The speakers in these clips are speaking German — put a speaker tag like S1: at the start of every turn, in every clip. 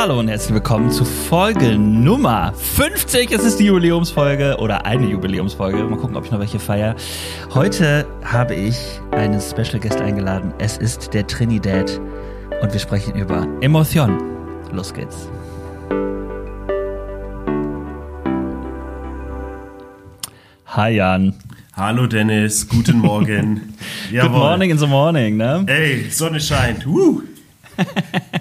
S1: Hallo und herzlich willkommen zu Folge Nummer 50. Es ist die Jubiläumsfolge oder eine Jubiläumsfolge. Mal gucken, ob ich noch welche feiere. Heute habe ich einen Special Guest eingeladen. Es ist der Trinidad und wir sprechen über Emotion. Los geht's. Hi Jan.
S2: Hallo Dennis, guten Morgen.
S1: Good morning in the morning, ne?
S2: Ey, Sonne scheint. Woo.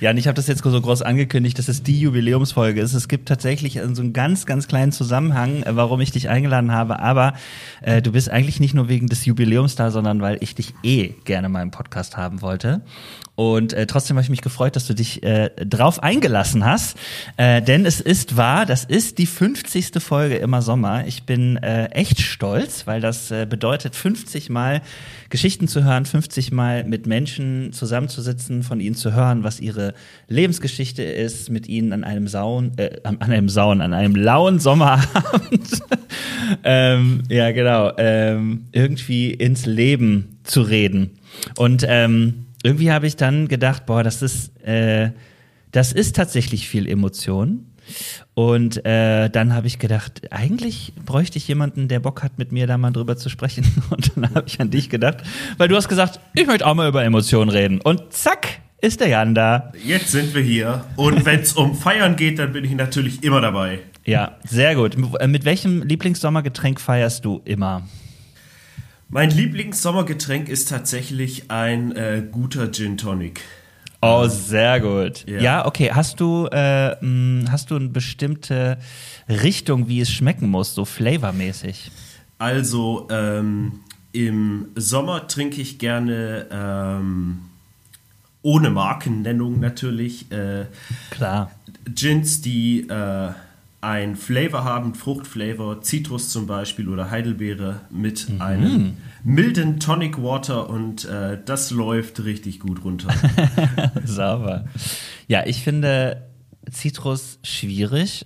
S1: Ja, und ich habe das jetzt so groß angekündigt, dass es die Jubiläumsfolge ist. Es gibt tatsächlich so einen ganz, ganz kleinen Zusammenhang, äh, warum ich dich eingeladen habe. Aber äh, du bist eigentlich nicht nur wegen des Jubiläums da, sondern weil ich dich eh gerne mal im Podcast haben wollte. Und äh, trotzdem habe ich mich gefreut, dass du dich äh, drauf eingelassen hast. Äh, denn es ist wahr, das ist die 50. Folge immer Sommer. Ich bin äh, echt stolz, weil das äh, bedeutet, 50 Mal Geschichten zu hören, 50 Mal mit Menschen zusammenzusitzen, von ihnen zu hören, was ihre Lebensgeschichte ist, mit ihnen an einem Saun, äh, an einem Saun, an einem lauen Sommerabend, ähm, ja genau, ähm, irgendwie ins Leben zu reden. Und ähm, irgendwie habe ich dann gedacht, boah, das ist, äh, das ist tatsächlich viel Emotion. Und äh, dann habe ich gedacht, eigentlich bräuchte ich jemanden, der Bock hat, mit mir da mal drüber zu sprechen. Und dann habe ich an dich gedacht, weil du hast gesagt, ich möchte auch mal über Emotionen reden. Und zack, ist der Jan da.
S2: Jetzt sind wir hier. Und wenn es um Feiern geht, dann bin ich natürlich immer dabei.
S1: Ja, sehr gut. Mit welchem Lieblingssommergetränk feierst du immer?
S2: Mein Lieblingssommergetränk ist tatsächlich ein äh, guter Gin Tonic.
S1: Oh, sehr gut. Ja, ja okay. Hast du, äh, mh, hast du eine bestimmte Richtung, wie es schmecken muss, so flavormäßig?
S2: Also, ähm, im Sommer trinke ich gerne ähm, ohne Markennennung natürlich. Äh,
S1: Klar.
S2: Gins, die äh, ein Flavor haben, Fruchtflavor, Zitrus zum Beispiel oder Heidelbeere mit mhm. einem milden Tonic Water und äh, das läuft richtig gut runter.
S1: Sauber. Ja, ich finde Zitrus schwierig.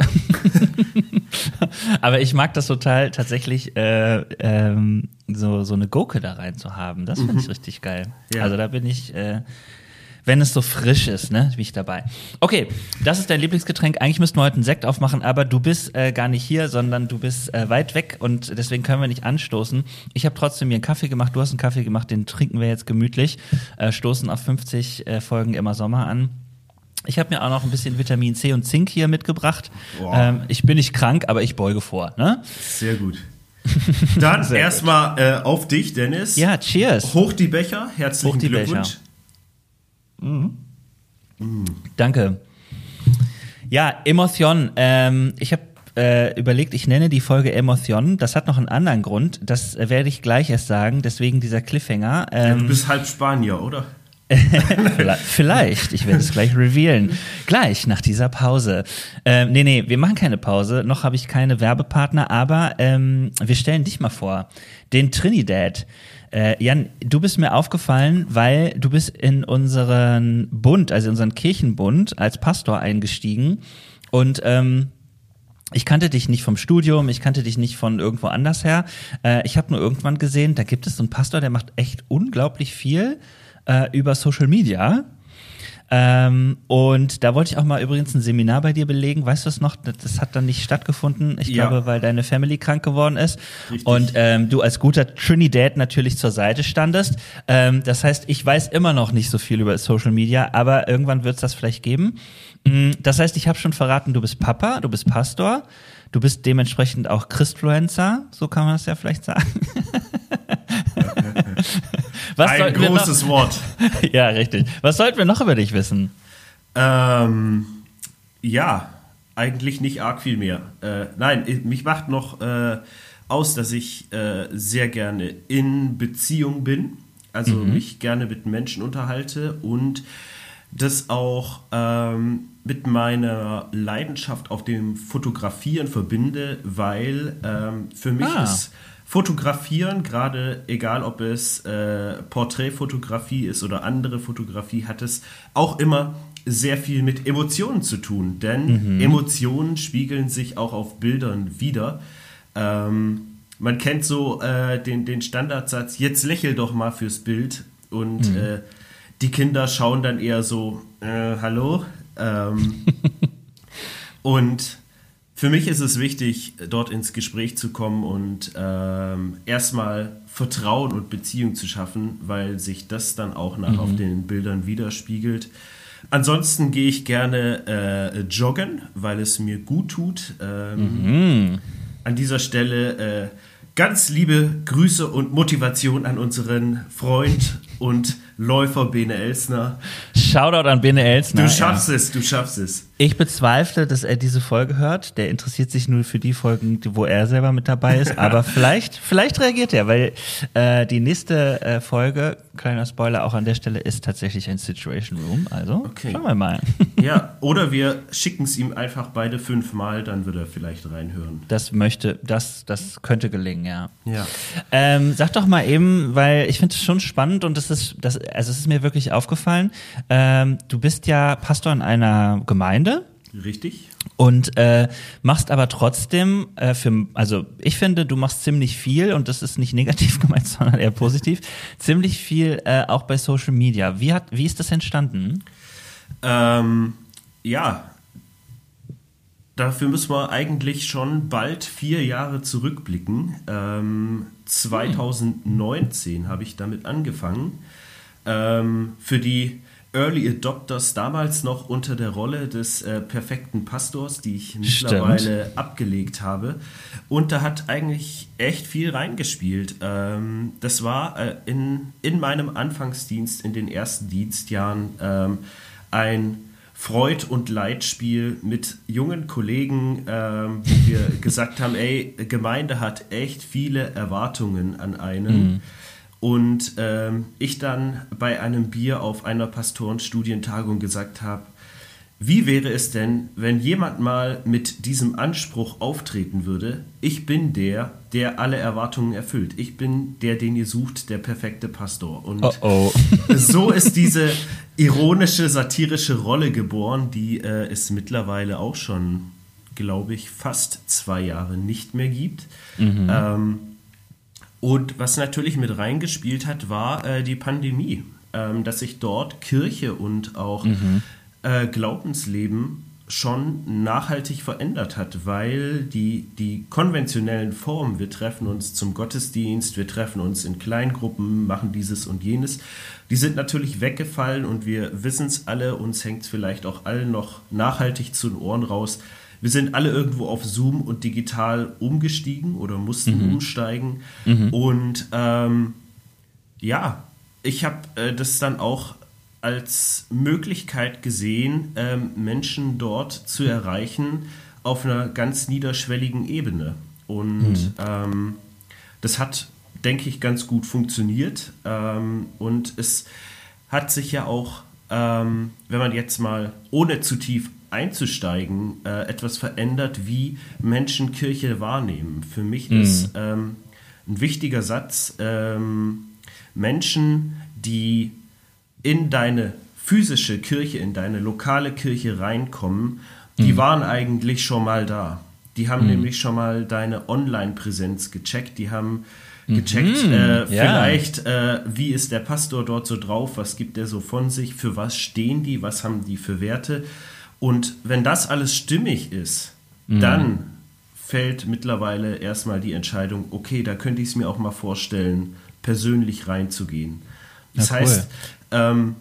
S1: Aber ich mag das total tatsächlich, äh, ähm, so, so eine Gurke da rein zu haben. Das finde ich mhm. richtig geil. Ja. Also da bin ich. Äh, wenn es so frisch ist, ne, bin ich dabei. Okay, das ist dein Lieblingsgetränk. Eigentlich müssten wir heute einen Sekt aufmachen, aber du bist äh, gar nicht hier, sondern du bist äh, weit weg und deswegen können wir nicht anstoßen. Ich habe trotzdem mir einen Kaffee gemacht. Du hast einen Kaffee gemacht, den trinken wir jetzt gemütlich. Äh, stoßen auf 50 äh, Folgen immer Sommer an. Ich habe mir auch noch ein bisschen Vitamin C und Zink hier mitgebracht. Wow. Ähm, ich bin nicht krank, aber ich beuge vor. Ne?
S2: Sehr gut. Dann erstmal äh, auf dich, Dennis.
S1: Ja, cheers.
S2: Hoch die Becher. Herzlichen Hoch die Glückwunsch. Becher.
S1: Mhm. Mhm. Danke. Ja, Emotion. Ähm, ich habe äh, überlegt, ich nenne die Folge Emotion. Das hat noch einen anderen Grund. Das äh, werde ich gleich erst sagen. Deswegen dieser Cliffhanger.
S2: Ähm, ja, du ähm, bist halb Spanier, oder?
S1: Vielleicht, ich werde es gleich revealen. Gleich nach dieser Pause. Ähm, nee, nee, wir machen keine Pause. Noch habe ich keine Werbepartner, aber ähm, wir stellen dich mal vor. Den Trinidad. Äh, Jan, du bist mir aufgefallen, weil du bist in unseren Bund, also in unseren Kirchenbund als Pastor eingestiegen und ähm, ich kannte dich nicht vom Studium, ich kannte dich nicht von irgendwo anders her. Äh, ich habe nur irgendwann gesehen, da gibt es so einen Pastor, der macht echt unglaublich viel äh, über Social Media. Ähm, und da wollte ich auch mal übrigens ein Seminar bei dir belegen. Weißt du es noch? Das hat dann nicht stattgefunden. Ich ja. glaube, weil deine Family krank geworden ist. Richtig. Und ähm, du als guter Trinidad natürlich zur Seite standest. Ähm, das heißt, ich weiß immer noch nicht so viel über Social Media, aber irgendwann wird es das vielleicht geben. Mm, das heißt, ich habe schon verraten, du bist Papa, du bist Pastor, du bist dementsprechend auch Christfluencer, so kann man das ja vielleicht sagen.
S2: Was Ein großes Wort.
S1: ja, richtig. Was sollten wir noch über dich wissen?
S2: Ähm, ja, eigentlich nicht arg viel mehr. Äh, nein, mich macht noch äh, aus, dass ich äh, sehr gerne in Beziehung bin, also mhm. mich gerne mit Menschen unterhalte und das auch ähm, mit meiner Leidenschaft auf dem Fotografieren verbinde, weil ähm, für mich ah. ist Fotografieren, gerade egal ob es äh, Porträtfotografie ist oder andere Fotografie, hat es auch immer sehr viel mit Emotionen zu tun. Denn mhm. Emotionen spiegeln sich auch auf Bildern wieder. Ähm, man kennt so äh, den, den Standardsatz, jetzt lächel doch mal fürs Bild. Und mhm. äh, die Kinder schauen dann eher so, äh, hallo, Ähm, und für mich ist es wichtig, dort ins Gespräch zu kommen und ähm, erstmal Vertrauen und Beziehung zu schaffen, weil sich das dann auch nach mhm. auf den Bildern widerspiegelt. Ansonsten gehe ich gerne äh, joggen, weil es mir gut tut. Ähm, mhm. An dieser Stelle äh, ganz liebe Grüße und Motivation an unseren Freund und Läufer Bene Elsner.
S1: Shoutout an Bene Elsner.
S2: Du schaffst ja. es, du schaffst es.
S1: Ich bezweifle, dass er diese Folge hört. Der interessiert sich nur für die Folgen, wo er selber mit dabei ist. Aber vielleicht, vielleicht reagiert er, weil äh, die nächste äh, Folge, kleiner Spoiler auch an der Stelle, ist tatsächlich ein Situation Room. Also okay. schauen wir mal.
S2: Ja, oder wir schicken es ihm einfach beide fünfmal, dann wird er vielleicht reinhören.
S1: Das möchte, das, das könnte gelingen, ja. Ja. Ähm, sag doch mal eben, weil ich finde es schon spannend und das ist, das, also es ist mir wirklich aufgefallen. Ähm, du bist ja Pastor in einer Gemeinde.
S2: Richtig.
S1: Und äh, machst aber trotzdem äh, für, also ich finde, du machst ziemlich viel und das ist nicht negativ gemeint, sondern eher positiv, ziemlich viel äh, auch bei Social Media. Wie hat, wie ist das entstanden?
S2: Ähm, ja, dafür müssen wir eigentlich schon bald vier Jahre zurückblicken. Ähm, 2019 hm. habe ich damit angefangen. Ähm, für die Early Adopters damals noch unter der Rolle des äh, perfekten Pastors, die ich mittlerweile Stimmt. abgelegt habe. Und da hat eigentlich echt viel reingespielt. Ähm, das war äh, in, in meinem Anfangsdienst, in den ersten Dienstjahren, ähm, ein Freud- und Leitspiel mit jungen Kollegen, ähm, wo wir gesagt haben, ey, Gemeinde hat echt viele Erwartungen an einen. Mhm und ähm, ich dann bei einem Bier auf einer Pastorenstudientagung gesagt habe, wie wäre es denn, wenn jemand mal mit diesem Anspruch auftreten würde, ich bin der, der alle Erwartungen erfüllt. Ich bin der, den ihr sucht, der perfekte Pastor. Und oh oh. so ist diese ironische, satirische Rolle geboren, die äh, es mittlerweile auch schon, glaube ich, fast zwei Jahre nicht mehr gibt. Mhm. Ähm, und was natürlich mit reingespielt hat, war äh, die Pandemie, ähm, dass sich dort Kirche und auch mhm. äh, Glaubensleben schon nachhaltig verändert hat, weil die, die konventionellen Formen, wir treffen uns zum Gottesdienst, wir treffen uns in Kleingruppen, machen dieses und jenes, die sind natürlich weggefallen und wir wissen es alle, uns hängt es vielleicht auch allen noch nachhaltig zu den Ohren raus, wir sind alle irgendwo auf Zoom und digital umgestiegen oder mussten mhm. umsteigen. Mhm. Und ähm, ja, ich habe äh, das dann auch als Möglichkeit gesehen, ähm, Menschen dort zu erreichen auf einer ganz niederschwelligen Ebene. Und mhm. ähm, das hat, denke ich, ganz gut funktioniert. Ähm, und es hat sich ja auch, ähm, wenn man jetzt mal ohne zu tief einzusteigen, äh, etwas verändert, wie Menschen Kirche wahrnehmen. Für mich mhm. ist ähm, ein wichtiger Satz, ähm, Menschen, die in deine physische Kirche, in deine lokale Kirche reinkommen, die mhm. waren eigentlich schon mal da. Die haben mhm. nämlich schon mal deine Online-Präsenz gecheckt, die haben gecheckt, mhm, äh, vielleicht, äh, wie ist der Pastor dort so drauf, was gibt er so von sich, für was stehen die, was haben die für Werte. Und wenn das alles stimmig ist, mhm. dann fällt mittlerweile erstmal die Entscheidung, okay, da könnte ich es mir auch mal vorstellen, persönlich reinzugehen. Das ja, cool. heißt, ähm,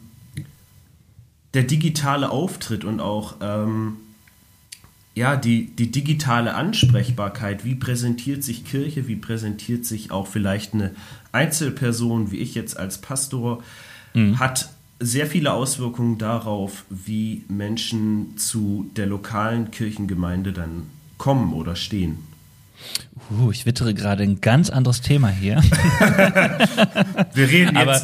S2: der digitale Auftritt und auch ähm, ja, die, die digitale Ansprechbarkeit, wie präsentiert sich Kirche, wie präsentiert sich auch vielleicht eine Einzelperson, wie ich jetzt als Pastor, mhm. hat sehr viele Auswirkungen darauf, wie Menschen zu der lokalen Kirchengemeinde dann kommen oder stehen.
S1: Uh, ich wittere gerade ein ganz anderes Thema hier.
S2: wir reden jetzt.
S1: Aber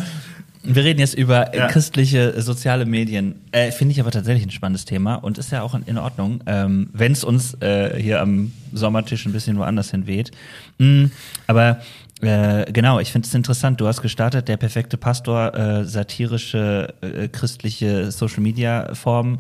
S1: wir reden jetzt über ja. christliche soziale Medien. Äh, Finde ich aber tatsächlich ein spannendes Thema und ist ja auch in, Ordnung, ähm, wenn es uns äh, hier am Sommertisch ein bisschen woanders hin weht. Mm, aber äh, genau, ich finde es interessant. Du hast gestartet, der perfekte Pastor, äh, satirische, äh, christliche Social Media Formen.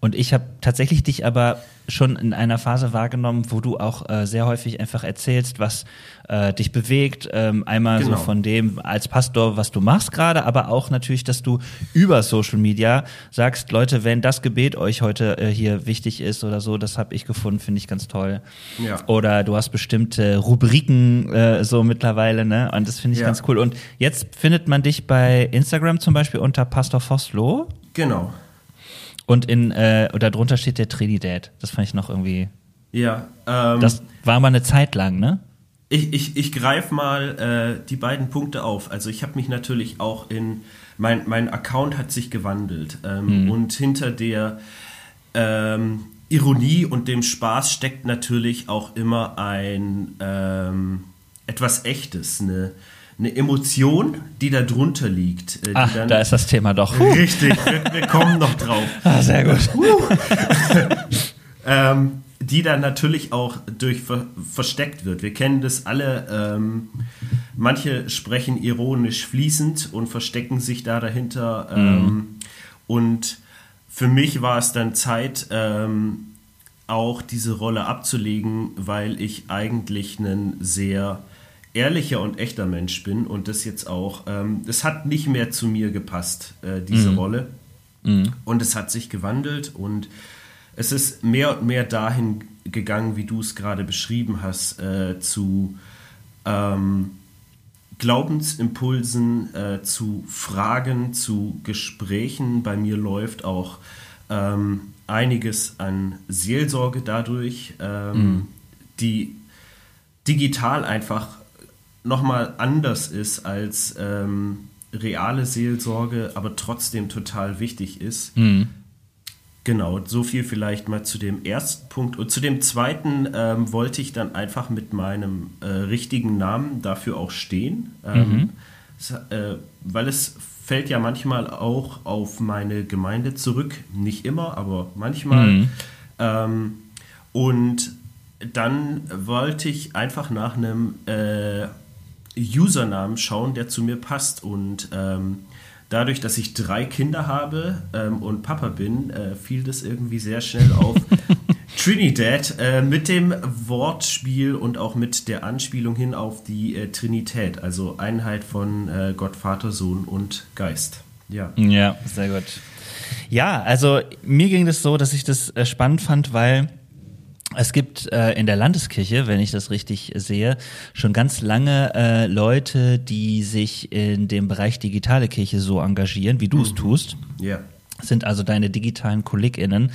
S1: Und ich habe tatsächlich dich aber schon in einer Phase wahrgenommen, wo du auch äh, sehr häufig einfach erzählst, was äh, dich bewegt. Ähm, einmal
S2: Genau.
S1: so von dem als Pastor, was du machst gerade, aber auch natürlich, dass du über Social Media sagst, Leute, wenn das Gebet euch heute äh, hier wichtig ist oder so, das habe ich gefunden, finde ich ganz toll.
S2: Ja.
S1: Oder du hast bestimmte Rubriken äh, so mittlerweile, ne? Und das finde ich
S2: Ja.
S1: ganz cool. Und jetzt findet man dich bei Instagram zum Beispiel unter Pastor Vossloh.
S2: Genau.
S1: Und in, äh, oder drunter steht der Trinidad. Das fand ich noch irgendwie.
S2: Ja. Ähm,
S1: Das war mal eine Zeit lang, ne?
S2: Ich, ich, ich greife mal äh, die beiden Punkte auf. Also ich habe mich natürlich auch in, mein, mein Account hat sich gewandelt ähm, und hinter der ähm, Ironie und dem Spaß steckt natürlich auch immer ein ähm, etwas Echtes, eine, eine Emotion, die da drunter liegt. äh,
S1: Ach,
S2: dann-
S1: da ist das Thema doch.
S2: Richtig, wir, wir kommen noch drauf.
S1: Ah, sehr gut.
S2: ähm, die dann natürlich auch durch ver versteckt wird. Wir kennen das alle. Ähm, manche sprechen ironisch fließend und verstecken sich da dahinter. Ähm, Und für mich war es dann Zeit, ähm, auch diese Rolle abzulegen, weil ich eigentlich ein sehr ehrlicher und echter Mensch bin und das jetzt auch, ähm, das hat nicht mehr zu mir gepasst, äh, diese Rolle. Und es hat sich gewandelt und es ist mehr und mehr dahin gegangen, wie du es gerade beschrieben hast, äh, zu ähm, Glaubensimpulsen, äh, zu Fragen, zu Gesprächen. Bei mir läuft auch ähm, einiges an Seelsorge dadurch, ähm, die digital einfach nochmal anders ist als ähm, reale Seelsorge, aber trotzdem total wichtig ist. Genau, so viel vielleicht mal zu dem ersten Punkt. Und zu dem zweiten ähm, wollte ich dann einfach mit meinem äh, richtigen Namen dafür auch stehen, ähm, es, äh, weil es fällt ja manchmal auch auf meine Gemeinde zurück. Nicht immer, aber manchmal. Ähm, und dann wollte ich einfach nach einem äh, Usernamen schauen, der zu mir passt. Und ähm, dadurch, dass ich drei Kinder habe ähm, und Papa bin, äh, fiel das irgendwie sehr schnell auf. Trinidad äh, mit dem Wortspiel und auch mit der Anspielung hin auf die äh, Trinität, also Einheit von äh, Gott, Vater, Sohn und Geist. Ja.
S1: Ja, sehr gut. Ja, also mir ging das so, dass ich das äh, spannend fand, weil es gibt äh, in der Landeskirche, wenn ich das richtig sehe, schon ganz lange äh, Leute, die sich in dem Bereich digitale Kirche so engagieren, wie du es tust
S2: Ja.
S1: sind also deine digitalen KollegInnen.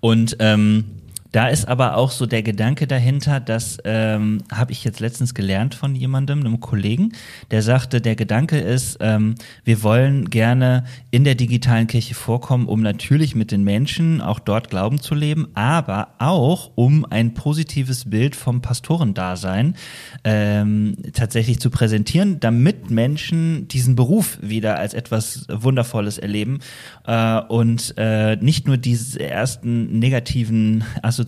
S1: Und ähm, da ist aber auch so der Gedanke dahinter, das ähm, habe ich jetzt letztens gelernt von jemandem, einem Kollegen, der sagte, der Gedanke ist, ähm, wir wollen gerne in der digitalen Kirche vorkommen, um natürlich mit den Menschen auch dort Glauben zu leben, aber auch um ein positives Bild vom Pastorendasein ähm, tatsächlich zu präsentieren, damit Menschen diesen Beruf wieder als etwas Wundervolles erleben äh, und äh, nicht nur diese ersten negativen Assoziationen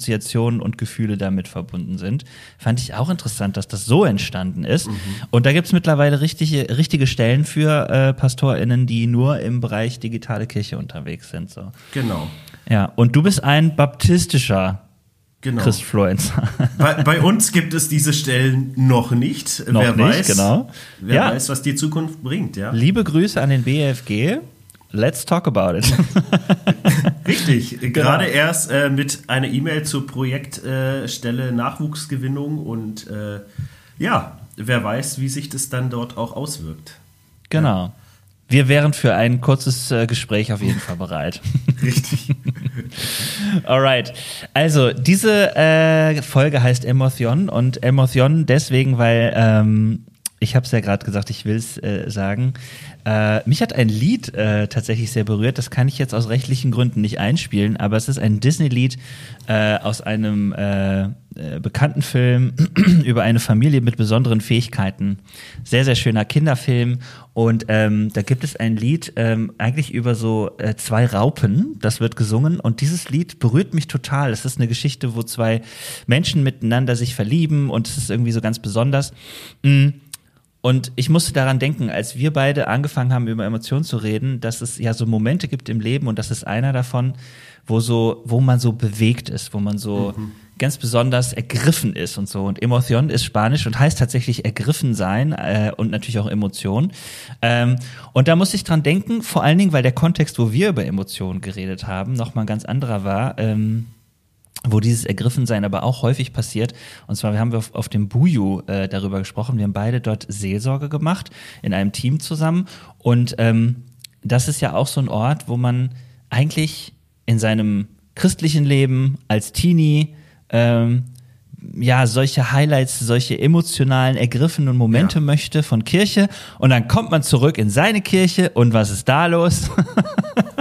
S1: und Gefühle damit verbunden sind. Fand ich auch interessant, dass das so entstanden ist. Und da gibt es mittlerweile richtige, richtige Stellen für äh, PastorInnen, die nur im Bereich digitale Kirche unterwegs sind. So.
S2: Genau.
S1: Ja, und du bist ein baptistischer
S2: Genau.
S1: Christ Florenzer.
S2: Bei, bei uns gibt es diese Stellen noch nicht.
S1: Noch
S2: wer
S1: nicht,
S2: weiß,
S1: genau.
S2: Wer
S1: Ja.
S2: weiß, was die Zukunft bringt, ja.
S1: Liebe Grüße an den BFG. Let's talk about it.
S2: Richtig.
S1: Genau.
S2: Gerade erst äh, mit einer E-Mail zur Projektstelle äh, Nachwuchsgewinnung und äh, ja, wer weiß, wie sich das dann dort auch auswirkt.
S1: genau. Wir wären für ein kurzes äh, Gespräch auf jeden Fall bereit.
S2: Richtig.
S1: Alright. Also, diese äh, Folge heißt Emotion und Emotion deswegen, weil ähm, ich habe es ja gerade gesagt, ich will es äh, sagen. Äh, mich hat ein Lied äh, tatsächlich sehr berührt. Das kann ich jetzt aus rechtlichen Gründen nicht einspielen, aber es ist ein Disney-Lied äh, aus einem äh, äh, bekannten Film über eine Familie mit besonderen Fähigkeiten. Sehr, sehr schöner Kinderfilm. Und ähm, da gibt es ein Lied ähm, eigentlich über so äh, zwei Raupen. Das wird gesungen. Und dieses Lied berührt mich total. Es ist eine Geschichte, wo zwei Menschen miteinander sich verlieben und es ist irgendwie so ganz besonders. Mm. Und ich musste daran denken, als wir beide angefangen haben, über Emotionen zu reden, dass es ja so Momente gibt im Leben und das ist einer davon, wo so, wo man so bewegt ist, wo man so mhm. ganz besonders ergriffen ist und so. Und Emotion ist Spanisch und heißt tatsächlich ergriffen sein äh, und natürlich auch Emotion. Ähm, und da musste ich dran denken, vor allen Dingen, weil der Kontext, wo wir über Emotionen geredet haben, nochmal ein ganz anderer war. Ähm, wo dieses Ergriffensein aber auch häufig passiert. Und zwar haben wir auf, auf dem Buju äh, darüber gesprochen. Wir haben beide dort Seelsorge gemacht, in einem Team zusammen. Und ähm, das ist ja auch so ein Ort, wo man eigentlich in seinem christlichen Leben als Teenie ähm, ja, solche Highlights, solche emotionalen, ergriffenen Momente ja. möchte von Kirche und dann kommt man zurück in seine Kirche und was ist da los?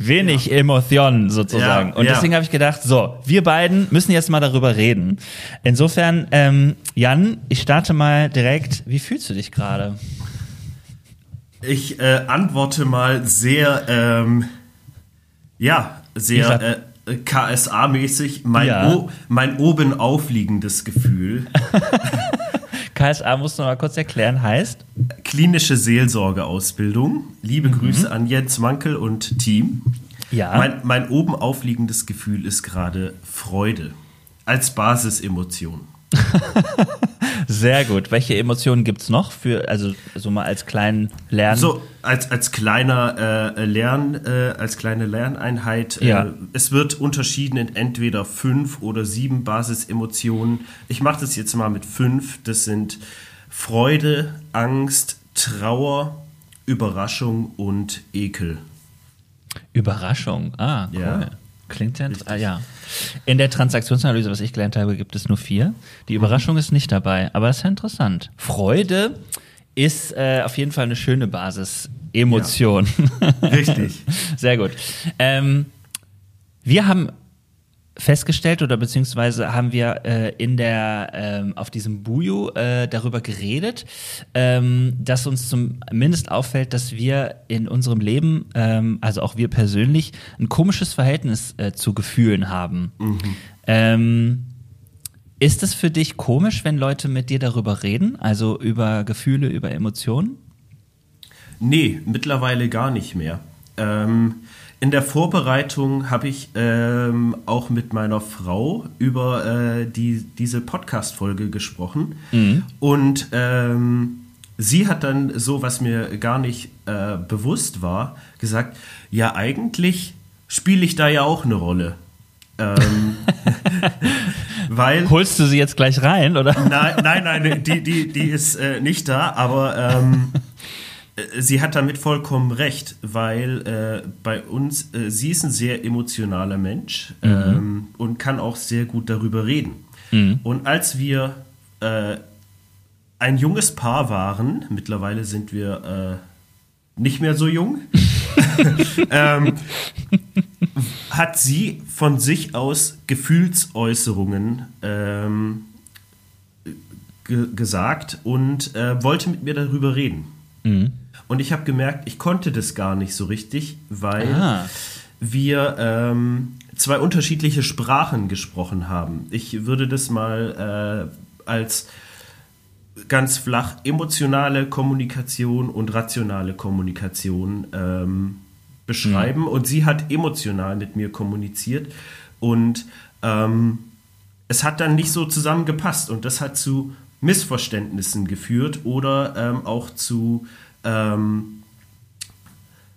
S1: wenig ja. Emotionen sozusagen. Ja, und deswegen habe ich gedacht, so, wir beiden müssen jetzt mal darüber reden. Insofern, ähm, Jan, ich starte mal direkt. Wie fühlst du dich gerade?
S2: Ich äh, antworte mal sehr, ähm, ja, sehr äh, KSA-mäßig. Mein, ja. mein oben aufliegendes Gefühl.
S1: KSA musst du noch mal kurz erklären, heißt?
S2: Klinische Seelsorgeausbildung. Liebe mhm. Grüße an Jens Mankel und Team. Ja. Mein, mein oben aufliegendes Gefühl ist gerade Freude als Basisemotion.
S1: Sehr gut. Welche Emotionen gibt es noch für, also so mal als kleinen Lern?
S2: So, als, als kleiner äh, Lern, äh, als kleine Lerneinheit. Äh, ja. Äh, es wird unterschieden in entweder fünf oder sieben Basisemotionen. Ich mache das jetzt mal mit fünf. Das sind Freude, Angst, Trauer, Überraschung und Ekel.
S1: Überraschung, ah, cool. Ja. Klingt ja, ah, ja. In der Transaktionsanalyse, was ich gelernt habe, gibt es nur vier. Die Überraschung ist nicht dabei, aber es ist ja interessant. Freude ist äh, auf jeden Fall eine schöne Basis. Emotion.
S2: Ja. Richtig.
S1: Sehr gut. Ähm, wir haben festgestellt oder beziehungsweise haben wir äh, in der ähm, auf diesem Buju äh, darüber geredet, ähm, dass uns zumindest auffällt, dass wir in unserem Leben, ähm, also auch wir persönlich, ein komisches Verhältnis äh, zu Gefühlen haben. Mhm. Ähm, ist es für dich komisch, wenn Leute mit dir darüber reden, also über Gefühle, über Emotionen?
S2: Nee, mittlerweile gar nicht mehr. Ähm, in der Vorbereitung habe ich ähm, auch mit meiner Frau über äh, die, diese Podcast-Folge gesprochen. Mhm. Und ähm, sie hat dann so, was mir gar nicht äh, bewusst war, gesagt, ja, eigentlich spiele ich da ja auch eine Rolle. Ähm,
S1: weil, Holst du sie jetzt gleich rein, oder?
S2: Nein, nein, nein, die, die, die ist äh, nicht da, aber ähm, äh, sie hat damit vollkommen recht, weil äh, bei uns, äh, sie ist ein sehr emotionaler Mensch mhm. ähm, und kann auch sehr gut darüber reden. Mhm. Und als wir äh, ein junges Paar waren, mittlerweile sind wir äh, nicht mehr so jung, ähm, hat sie von sich aus Gefühlsäußerungen ähm, gesagt und äh, wollte mit mir darüber reden. Mhm. Und ich habe gemerkt, ich konnte das gar nicht so richtig, weil ah. wir ähm, zwei unterschiedliche Sprachen gesprochen haben. Ich würde das mal äh, als ganz flach emotionale Kommunikation und rationale Kommunikation ähm, beschreiben. Mhm. Und sie hat emotional mit mir kommuniziert und ähm, es hat dann nicht so zusammengepasst und das hat zu Missverständnissen geführt oder ähm, auch zu ähm,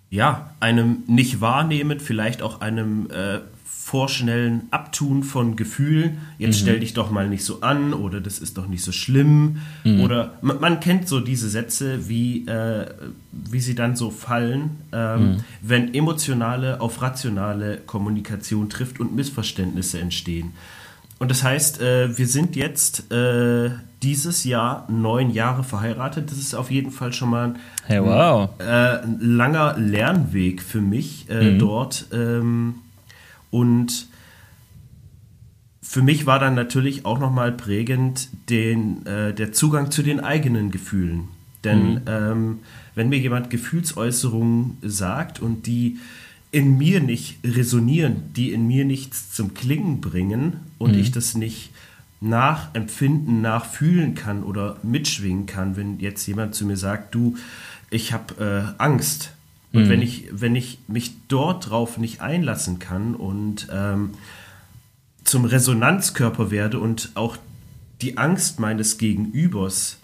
S2: ja, einem nicht wahrnehmen, vielleicht auch einem äh, vorschnellen Abtun von Gefühlen. Jetzt mhm. stell dich doch mal nicht so an oder das ist doch nicht so schlimm. Mhm. Oder man, man, kennt so diese Sätze, wie, äh, wie sie dann so fallen, ähm, mhm. wenn emotionale auf rationale Kommunikation trifft und Missverständnisse entstehen. Und das heißt, äh, wir sind jetzt äh, dieses Jahr neun Jahre verheiratet. Das ist auf jeden Fall schon mal
S1: hey, wow.
S2: ein, äh, ein langer Lernweg für mich äh, mhm. dort. Ähm, und für mich war dann natürlich auch nochmal prägend den, äh, der Zugang zu den eigenen Gefühlen. Denn mhm. ähm, wenn mir jemand Gefühlsäußerungen sagt und die in mir nicht resonieren, die in mir nichts zum Klingen bringen und mhm. ich das nicht nachempfinden, nachfühlen kann oder mitschwingen kann, wenn jetzt jemand zu mir sagt, du, ich habe äh, Angst. Und mhm. wenn ich, wenn ich mich dort drauf nicht einlassen kann und ähm, zum Resonanzkörper werde und auch die Angst meines Gegenübers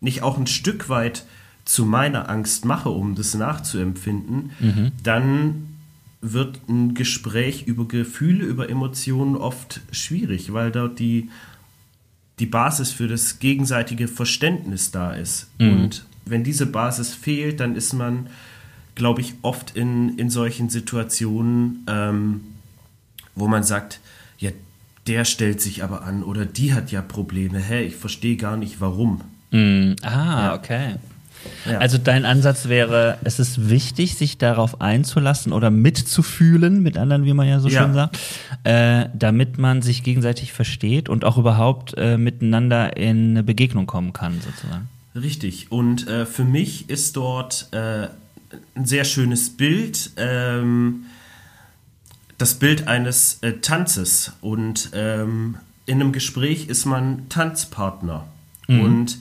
S2: nicht auch ein Stück weit zu meiner Angst mache, um das nachzuempfinden, mhm. dann wird ein Gespräch über Gefühle, über Emotionen oft schwierig, weil dort die, die Basis für das gegenseitige Verständnis da ist. Mhm. Und wenn diese Basis fehlt, dann ist man, glaube ich, oft in, in solchen Situationen, ähm, wo man sagt, ja, der stellt sich aber an oder die hat ja Probleme. Hä, ich verstehe gar nicht warum.
S1: Mm, ah, ja. okay. Ja. Also dein Ansatz wäre, es ist wichtig, sich darauf einzulassen oder mitzufühlen, mit anderen, wie man ja so ja. schön sagt, äh, damit man sich gegenseitig versteht und auch überhaupt äh, miteinander in eine Begegnung kommen kann, sozusagen.
S2: Richtig. Und äh, für mich ist dort äh, ein sehr schönes Bild. Ähm, das Bild eines äh, Tanzes und ähm, in einem Gespräch ist man Tanzpartner. Mhm. Und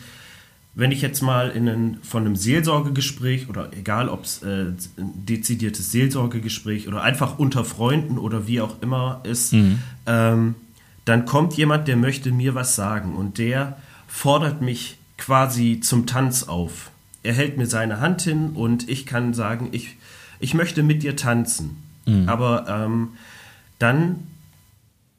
S2: wenn ich jetzt mal in einen, von einem Seelsorgegespräch oder egal ob es äh, ein dezidiertes Seelsorgegespräch oder einfach unter Freunden oder wie auch immer ist, mhm. ähm, dann kommt jemand, der möchte mir was sagen und der fordert mich quasi zum Tanz auf. Er hält mir seine Hand hin und ich kann sagen, ich, ich möchte mit dir tanzen. Mhm. Aber ähm, dann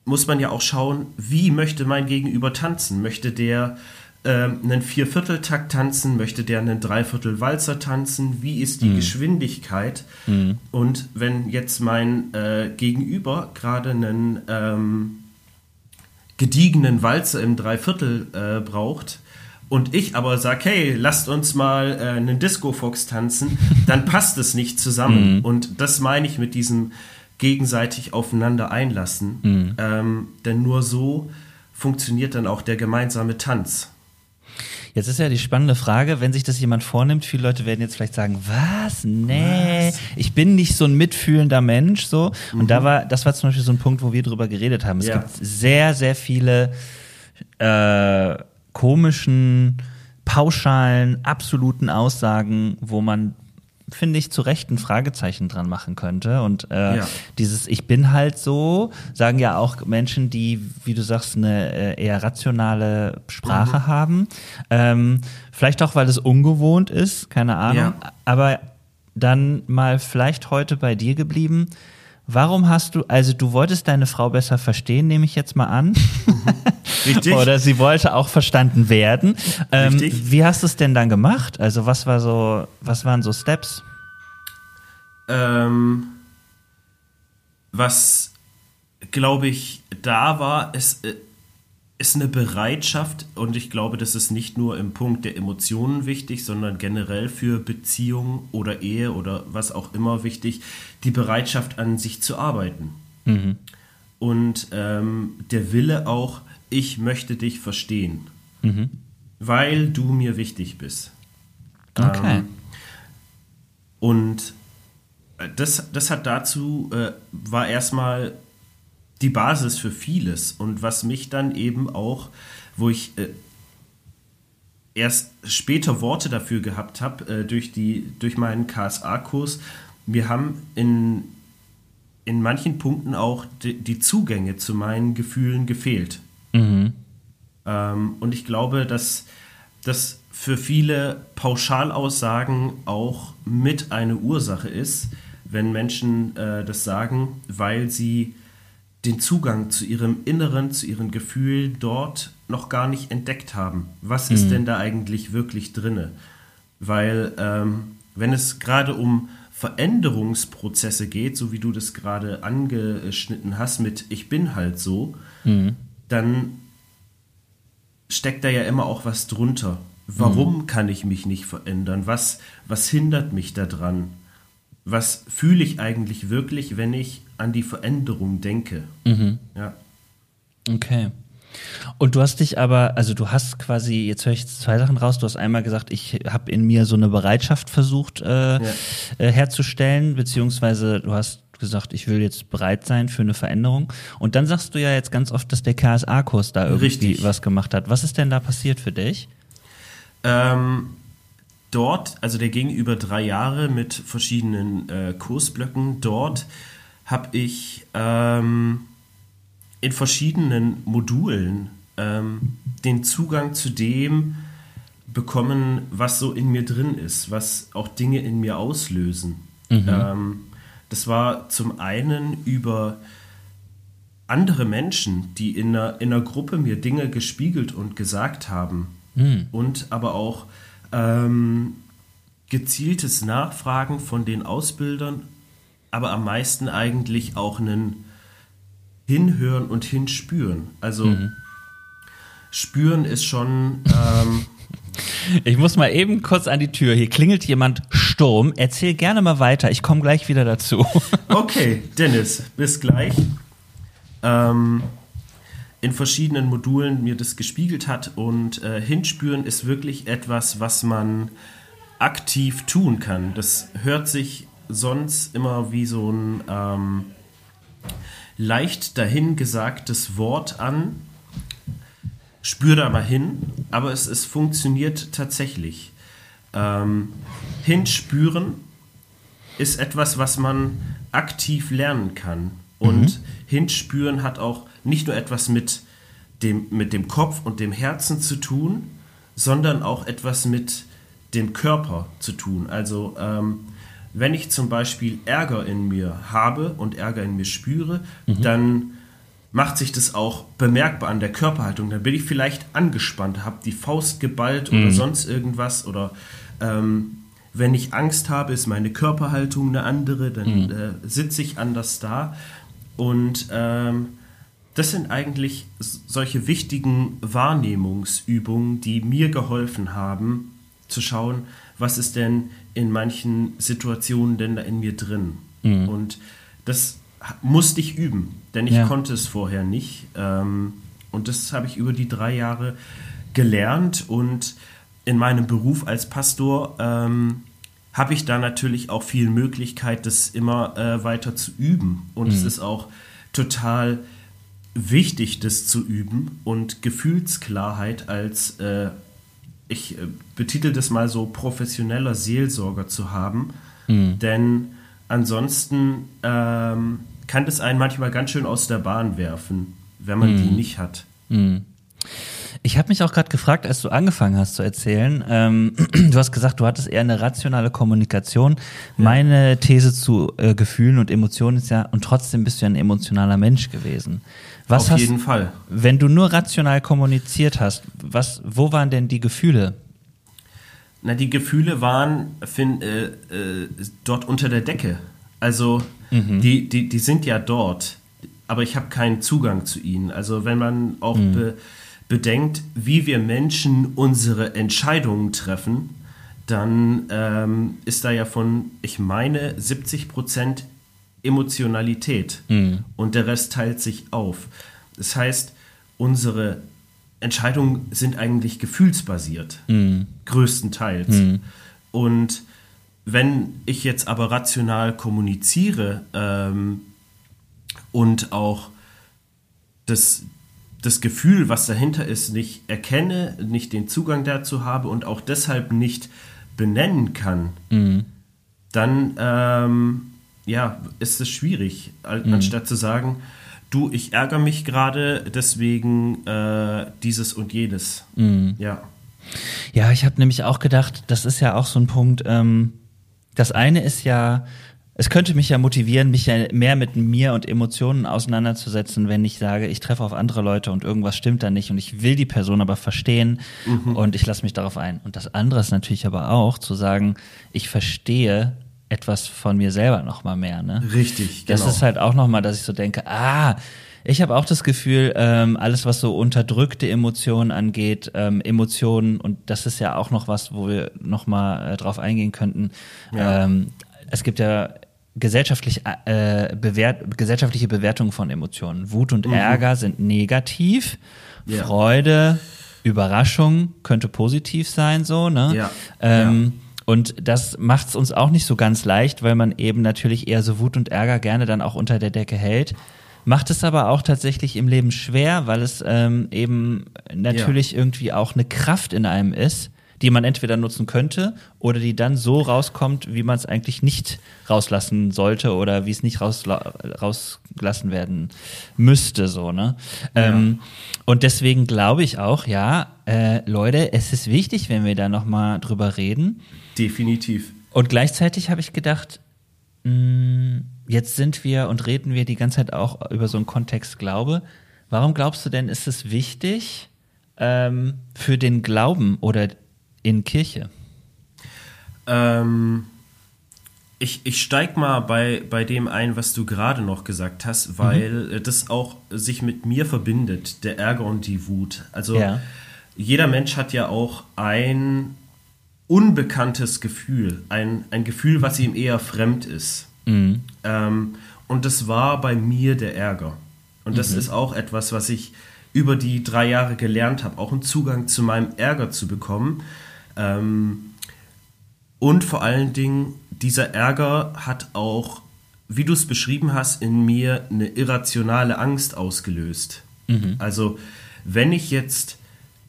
S2: muss man ja auch schauen, wie möchte mein Gegenüber tanzen? Möchte der ähm, einen Viervierteltakt tanzen? Möchte der einen Dreiviertel-Walzer tanzen? Wie ist die mhm. Geschwindigkeit? Mhm. Und wenn jetzt mein äh, Gegenüber gerade einen ähm, gediegenen Walzer im Dreiviertel äh, braucht, und ich aber sage, hey, lasst uns mal äh, einen Disco-Fox tanzen, dann passt es nicht zusammen. Mhm. Und das meine ich mit diesem gegenseitig aufeinander einlassen. Mhm. Ähm, denn nur so funktioniert dann auch der gemeinsame Tanz.
S1: Jetzt ist ja die spannende Frage, wenn sich das jemand vornimmt, viele Leute werden jetzt vielleicht sagen, was? Nee, was? ich bin nicht so ein mitfühlender Mensch, so. Und mhm. da war, das war zum Beispiel so ein Punkt, wo wir drüber geredet haben. Es ja. gibt sehr, sehr viele, äh, komischen, pauschalen, absoluten Aussagen, wo man finde ich, zu Recht ein Fragezeichen dran machen könnte. Und äh, ja. dieses Ich bin halt so, sagen ja auch Menschen, die, wie du sagst, eine äh, eher rationale Sprache mhm. haben. Ähm, vielleicht auch, weil es ungewohnt ist, keine Ahnung. Ja. Aber dann mal vielleicht heute bei dir geblieben. Warum hast du, also du wolltest deine Frau besser verstehen, nehme ich jetzt mal an. Richtig. Oder sie wollte auch verstanden werden. Ähm, Richtig. Wie hast du es denn dann gemacht? Also was war so, was waren so Steps?
S2: Ähm, was glaube ich da war, ist, ist eine Bereitschaft und ich glaube, das ist nicht nur im Punkt der Emotionen wichtig, sondern generell für Beziehungen oder Ehe oder was auch immer wichtig, die Bereitschaft an sich zu arbeiten. Mhm. Und ähm, der Wille auch, ich möchte dich verstehen, mhm. weil du mir wichtig bist. Okay. Ähm, und das, das hat dazu, äh, war erstmal die Basis für vieles und was mich dann eben auch, wo ich äh, erst später Worte dafür gehabt habe, äh, durch, durch meinen KSA-Kurs, wir haben in, in manchen Punkten auch die, die Zugänge zu meinen Gefühlen gefehlt. Mhm. Ähm, und ich glaube, dass das für viele Pauschalaussagen auch mit eine Ursache ist, wenn Menschen äh, das sagen, weil sie den Zugang zu ihrem Inneren, zu ihren Gefühlen dort noch gar nicht entdeckt haben. Was mhm. ist denn da eigentlich wirklich drinne? Weil ähm, wenn es gerade um Veränderungsprozesse geht, so wie du das gerade angeschnitten hast mit ich bin halt so, mhm. dann steckt da ja immer auch was drunter. Warum mhm. kann ich mich nicht verändern? Was, was hindert mich daran? Was fühle ich eigentlich wirklich, wenn ich an die Veränderung denke? Mhm. Ja.
S1: Okay. Und du hast dich aber, also du hast quasi, jetzt höre ich zwei Sachen raus. Du hast einmal gesagt, ich habe in mir so eine Bereitschaft versucht äh, ja. äh, herzustellen, beziehungsweise du hast gesagt, ich will jetzt bereit sein für eine Veränderung. Und dann sagst du ja jetzt ganz oft, dass der KSA-Kurs da irgendwie
S2: Richtig.
S1: was gemacht hat. Was ist denn da passiert für dich?
S2: Ähm, dort, also der ging über drei Jahre mit verschiedenen äh, Kursblöcken. Dort habe ich ähm, in verschiedenen Modulen ähm, den Zugang zu dem bekommen, was so in mir drin ist, was auch Dinge in mir auslösen. Ähm, das war zum einen über andere Menschen, die in einer, in einer Gruppe mir Dinge gespiegelt und gesagt haben. Und aber auch ähm, gezieltes Nachfragen von den Ausbildern, aber am meisten eigentlich auch einen Hinhören und Hinspüren. Also spüren ist schon, ähm,
S1: Ich muss mal eben kurz an die Tür. Hier klingelt jemand Sturm. Erzähl gerne mal weiter. Ich komme gleich wieder dazu.
S2: Okay, Dennis, bis gleich. Ähm, in verschiedenen Modulen mir das gespiegelt hat und äh, hinspüren ist wirklich etwas, was man aktiv tun kann. Das hört sich sonst immer wie so ein ähm, leicht dahingesagtes Wort an. Spür da mal hin, aber es, es funktioniert tatsächlich. Ähm, hinspüren ist etwas, was man aktiv lernen kann. Und hinspüren hat auch nicht nur etwas mit dem, mit dem Kopf und dem Herzen zu tun, sondern auch etwas mit dem Körper zu tun. Also ähm, wenn ich zum Beispiel Ärger in mir habe und Ärger in mir spüre, dann macht sich das auch bemerkbar an der Körperhaltung. Dann bin ich vielleicht angespannt, habe die Faust geballt oder sonst irgendwas. Oder ähm, wenn ich Angst habe, ist meine Körperhaltung eine andere, dann äh, sitze ich anders da. Und ähm, das sind eigentlich solche wichtigen Wahrnehmungsübungen, die mir geholfen haben, zu schauen, was ist denn in manchen Situationen denn da in mir drin. Und das musste ich üben, denn ich
S1: Ja.
S2: konnte es vorher nicht. Ähm, und das habe ich über die drei Jahre gelernt und in meinem Beruf als Pastor ähm, habe ich da natürlich auch viel Möglichkeit, das immer äh, weiter zu üben. Und es ist auch total wichtig, das zu üben und Gefühlsklarheit als, äh, ich äh, betitel das mal so, professioneller Seelsorger zu haben. Denn ansonsten ähm, kann das einen manchmal ganz schön aus der Bahn werfen, wenn man die nicht hat.
S1: Ich habe mich auch gerade gefragt, als du angefangen hast zu erzählen, ähm, du hast gesagt, du hattest eher eine rationale Kommunikation. Meine These zu äh, Gefühlen und Emotionen ist ja, und trotzdem bist du ja ein emotionaler Mensch gewesen. Was
S2: Auf
S1: hast,
S2: jeden Fall.
S1: Wenn du nur rational kommuniziert hast, was, wo waren denn die Gefühle?
S2: Na, die Gefühle waren fin, äh, äh, dort unter der Decke. Also die, die, die sind ja dort, aber ich habe keinen Zugang zu ihnen. Also wenn man auch be, bedenkt, wie wir Menschen unsere Entscheidungen treffen, dann ähm, ist da ja von, ich meine, 70 Prozent Emotionalität. Und der Rest teilt sich auf. Das heißt, unsere Entscheidungen sind eigentlich gefühlsbasiert, größtenteils. Und wenn ich jetzt aber rational kommuniziere ähm, und auch das, das Gefühl, was dahinter ist, nicht erkenne, nicht den Zugang dazu habe und auch deshalb nicht benennen kann, dann ähm, ja, ist es schwierig, an- anstatt zu sagen, du, ich ärgere mich gerade, deswegen äh, dieses und jenes. Ja.
S1: Ja, ich habe nämlich auch gedacht, das ist ja auch so ein Punkt. Ähm, das eine ist ja, es könnte mich ja motivieren, mich ja mehr mit mir und Emotionen auseinanderzusetzen, wenn ich sage, ich treffe auf andere Leute und irgendwas stimmt da nicht und ich will die Person aber verstehen und ich lasse mich darauf ein. Und das andere ist natürlich aber auch zu sagen, ich verstehe etwas von mir selber noch mal mehr. Ne?
S2: Richtig,
S1: Das
S2: genau.
S1: ist halt auch nochmal, dass ich so denke, ah, ich habe auch das Gefühl, ähm, alles, was so unterdrückte Emotionen angeht, ähm, Emotionen, und das ist ja auch noch was, wo wir nochmal äh, drauf eingehen könnten.
S2: Ja.
S1: Ähm, es gibt ja gesellschaftlich, äh, bewert, gesellschaftliche Bewertungen von Emotionen. Wut und Ärger sind negativ,
S2: Mhm. Ja.
S1: Freude, Überraschung könnte positiv sein, so, ne?
S2: Ja.
S1: Ähm, Und das macht es uns auch nicht so ganz leicht, weil man eben natürlich eher so Wut und Ärger gerne dann auch unter der Decke hält. Macht es aber auch tatsächlich im Leben schwer, weil es ähm, eben natürlich ja. irgendwie auch eine Kraft in einem ist, die man entweder nutzen könnte oder die dann so rauskommt, wie man es eigentlich nicht rauslassen sollte oder wie es nicht rausla rausgelassen werden müsste, so, ne? Ja. Ähm, und deswegen glaube ich auch, ja, äh, Leute, es ist wichtig, wenn wir da nochmal drüber reden.
S2: Definitiv.
S1: Und gleichzeitig habe ich gedacht, mh, mm, jetzt sind wir und reden wir die ganze Zeit auch über so einen Kontext Glaube. Warum glaubst du denn, ist es wichtig ähm, für den Glauben oder in Kirche?
S2: Ähm, ich ich steig mal bei, bei dem ein, was du gerade noch gesagt hast, weil mhm. das auch sich mit mir verbindet, der Ärger und die Wut. Also ja. jeder Mensch hat ja auch ein unbekanntes Gefühl, ein, ein Gefühl, was ihm eher fremd ist. Mhm. Ähm, und das war bei mir der Ärger. Und das mhm. ist auch etwas, was ich über die drei Jahre gelernt habe, auch einen Zugang zu meinem Ärger zu bekommen. Ähm, und vor allen Dingen, dieser Ärger hat auch, wie du es beschrieben hast, in mir eine irrationale Angst ausgelöst. Mhm. Also, wenn ich jetzt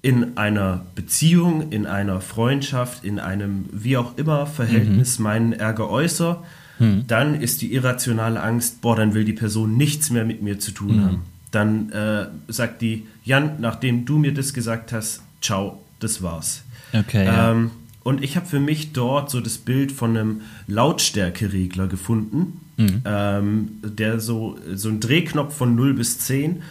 S2: in einer Beziehung, in einer Freundschaft, in einem wie auch immer Verhältnis mhm. meinen Ärger äußere, mhm. dann ist die irrationale Angst, boah, dann will die Person nichts mehr mit mir zu tun mhm. haben. Dann äh, sagt die, Jan, nachdem du mir das gesagt hast, ciao, das war's.
S1: Okay.
S2: Ähm, und ich habe für mich dort so das Bild von einem Lautstärkeregler gefunden, mhm. ähm, der so, so ein Drehknopf von 0 bis 10.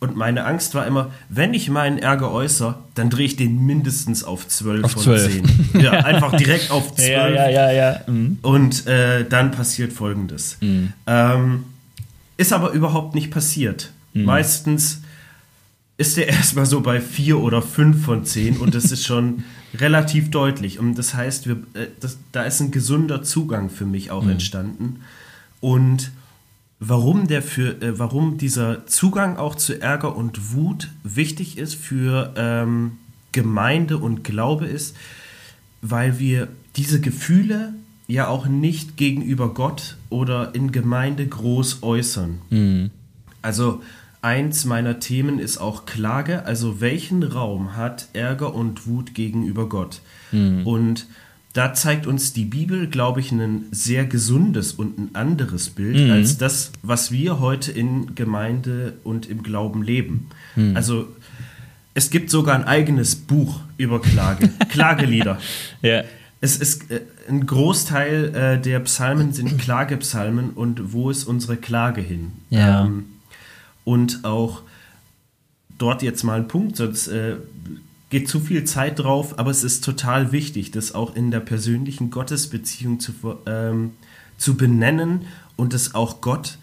S2: Und meine Angst war immer, wenn ich meinen Ärger äußere, dann drehe ich den mindestens auf 12
S1: auf von 12.
S2: 10. Ja, einfach direkt auf 12.
S1: Ja, ja, ja, ja. Mhm.
S2: Und äh, dann passiert folgendes. Mhm. Ähm, ist aber überhaupt nicht passiert. Mhm. Meistens ist er erstmal so bei 4 oder 5 von 10 und das ist schon relativ deutlich. Und das heißt, wir, äh, das, da ist ein gesunder Zugang für mich auch mhm. entstanden. Und warum, der für, äh, warum dieser Zugang auch zu Ärger und Wut wichtig ist für ähm, Gemeinde und Glaube ist, weil wir diese Gefühle ja auch nicht gegenüber Gott oder in Gemeinde groß äußern. Mhm. Also eins meiner Themen ist auch Klage, also welchen Raum hat Ärger und Wut gegenüber Gott? Mhm. Und da zeigt uns die Bibel, glaube ich, ein sehr gesundes und ein anderes Bild mhm. als das, was wir heute in Gemeinde und im Glauben leben. Mhm. Also es gibt sogar ein eigenes Buch über Klage, Klagelieder.
S1: Ja.
S2: Es ist äh, ein Großteil äh, der Psalmen sind Klagepsalmen und wo ist unsere Klage hin?
S1: Ja. Ähm,
S2: und auch dort jetzt mal ein Punkt, sonst äh, geht zu viel Zeit drauf, aber es ist total wichtig, das auch in der persönlichen Gottesbeziehung zu, ähm, zu benennen und es auch Gott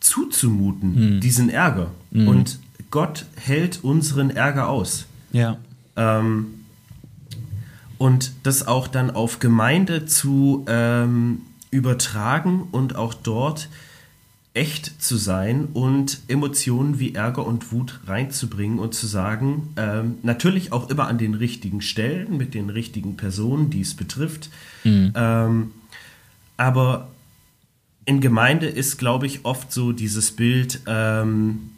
S2: zuzumuten, hm. diesen Ärger. Hm. Und Gott hält unseren Ärger aus.
S1: Ja.
S2: Ähm, und das auch dann auf Gemeinde zu ähm, übertragen und auch dort echt zu sein und Emotionen wie Ärger und Wut reinzubringen und zu sagen, ähm, natürlich auch immer an den richtigen Stellen, mit den richtigen Personen, die es betrifft. Mhm. Ähm, aber in Gemeinde ist, glaube ich, oft so dieses Bild ähm,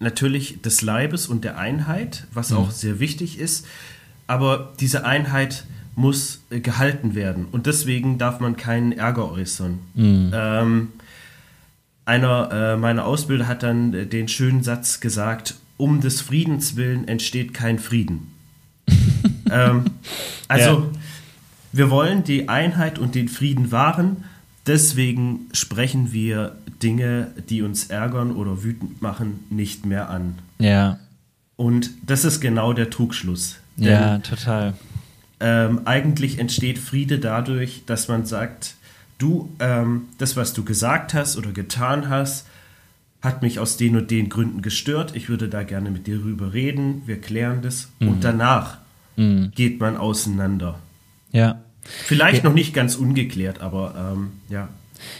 S2: natürlich des Leibes und der Einheit, was mhm. auch sehr wichtig ist. Aber diese Einheit muss äh, gehalten werden und deswegen darf man keinen Ärger äußern. Mhm. Einer äh, meiner Ausbilder hat dann äh, den schönen Satz gesagt, um des Friedens willen entsteht kein Frieden. ähm, also ja. wir wollen die Einheit und den Frieden wahren, deswegen sprechen wir Dinge, die uns ärgern oder wütend machen, nicht mehr an.
S1: Ja.
S2: Und das ist genau der Trugschluss.
S1: Denn, ja, total.
S2: Ähm, eigentlich entsteht Friede dadurch, dass man sagt, du, ähm, das, was du gesagt hast oder getan hast, hat mich aus den und den Gründen gestört. Ich würde da gerne mit dir rüber reden. Wir klären das. Mhm. Und danach mhm. geht man auseinander.
S1: Ja.
S2: Vielleicht ja. noch nicht ganz ungeklärt, aber ähm, ja.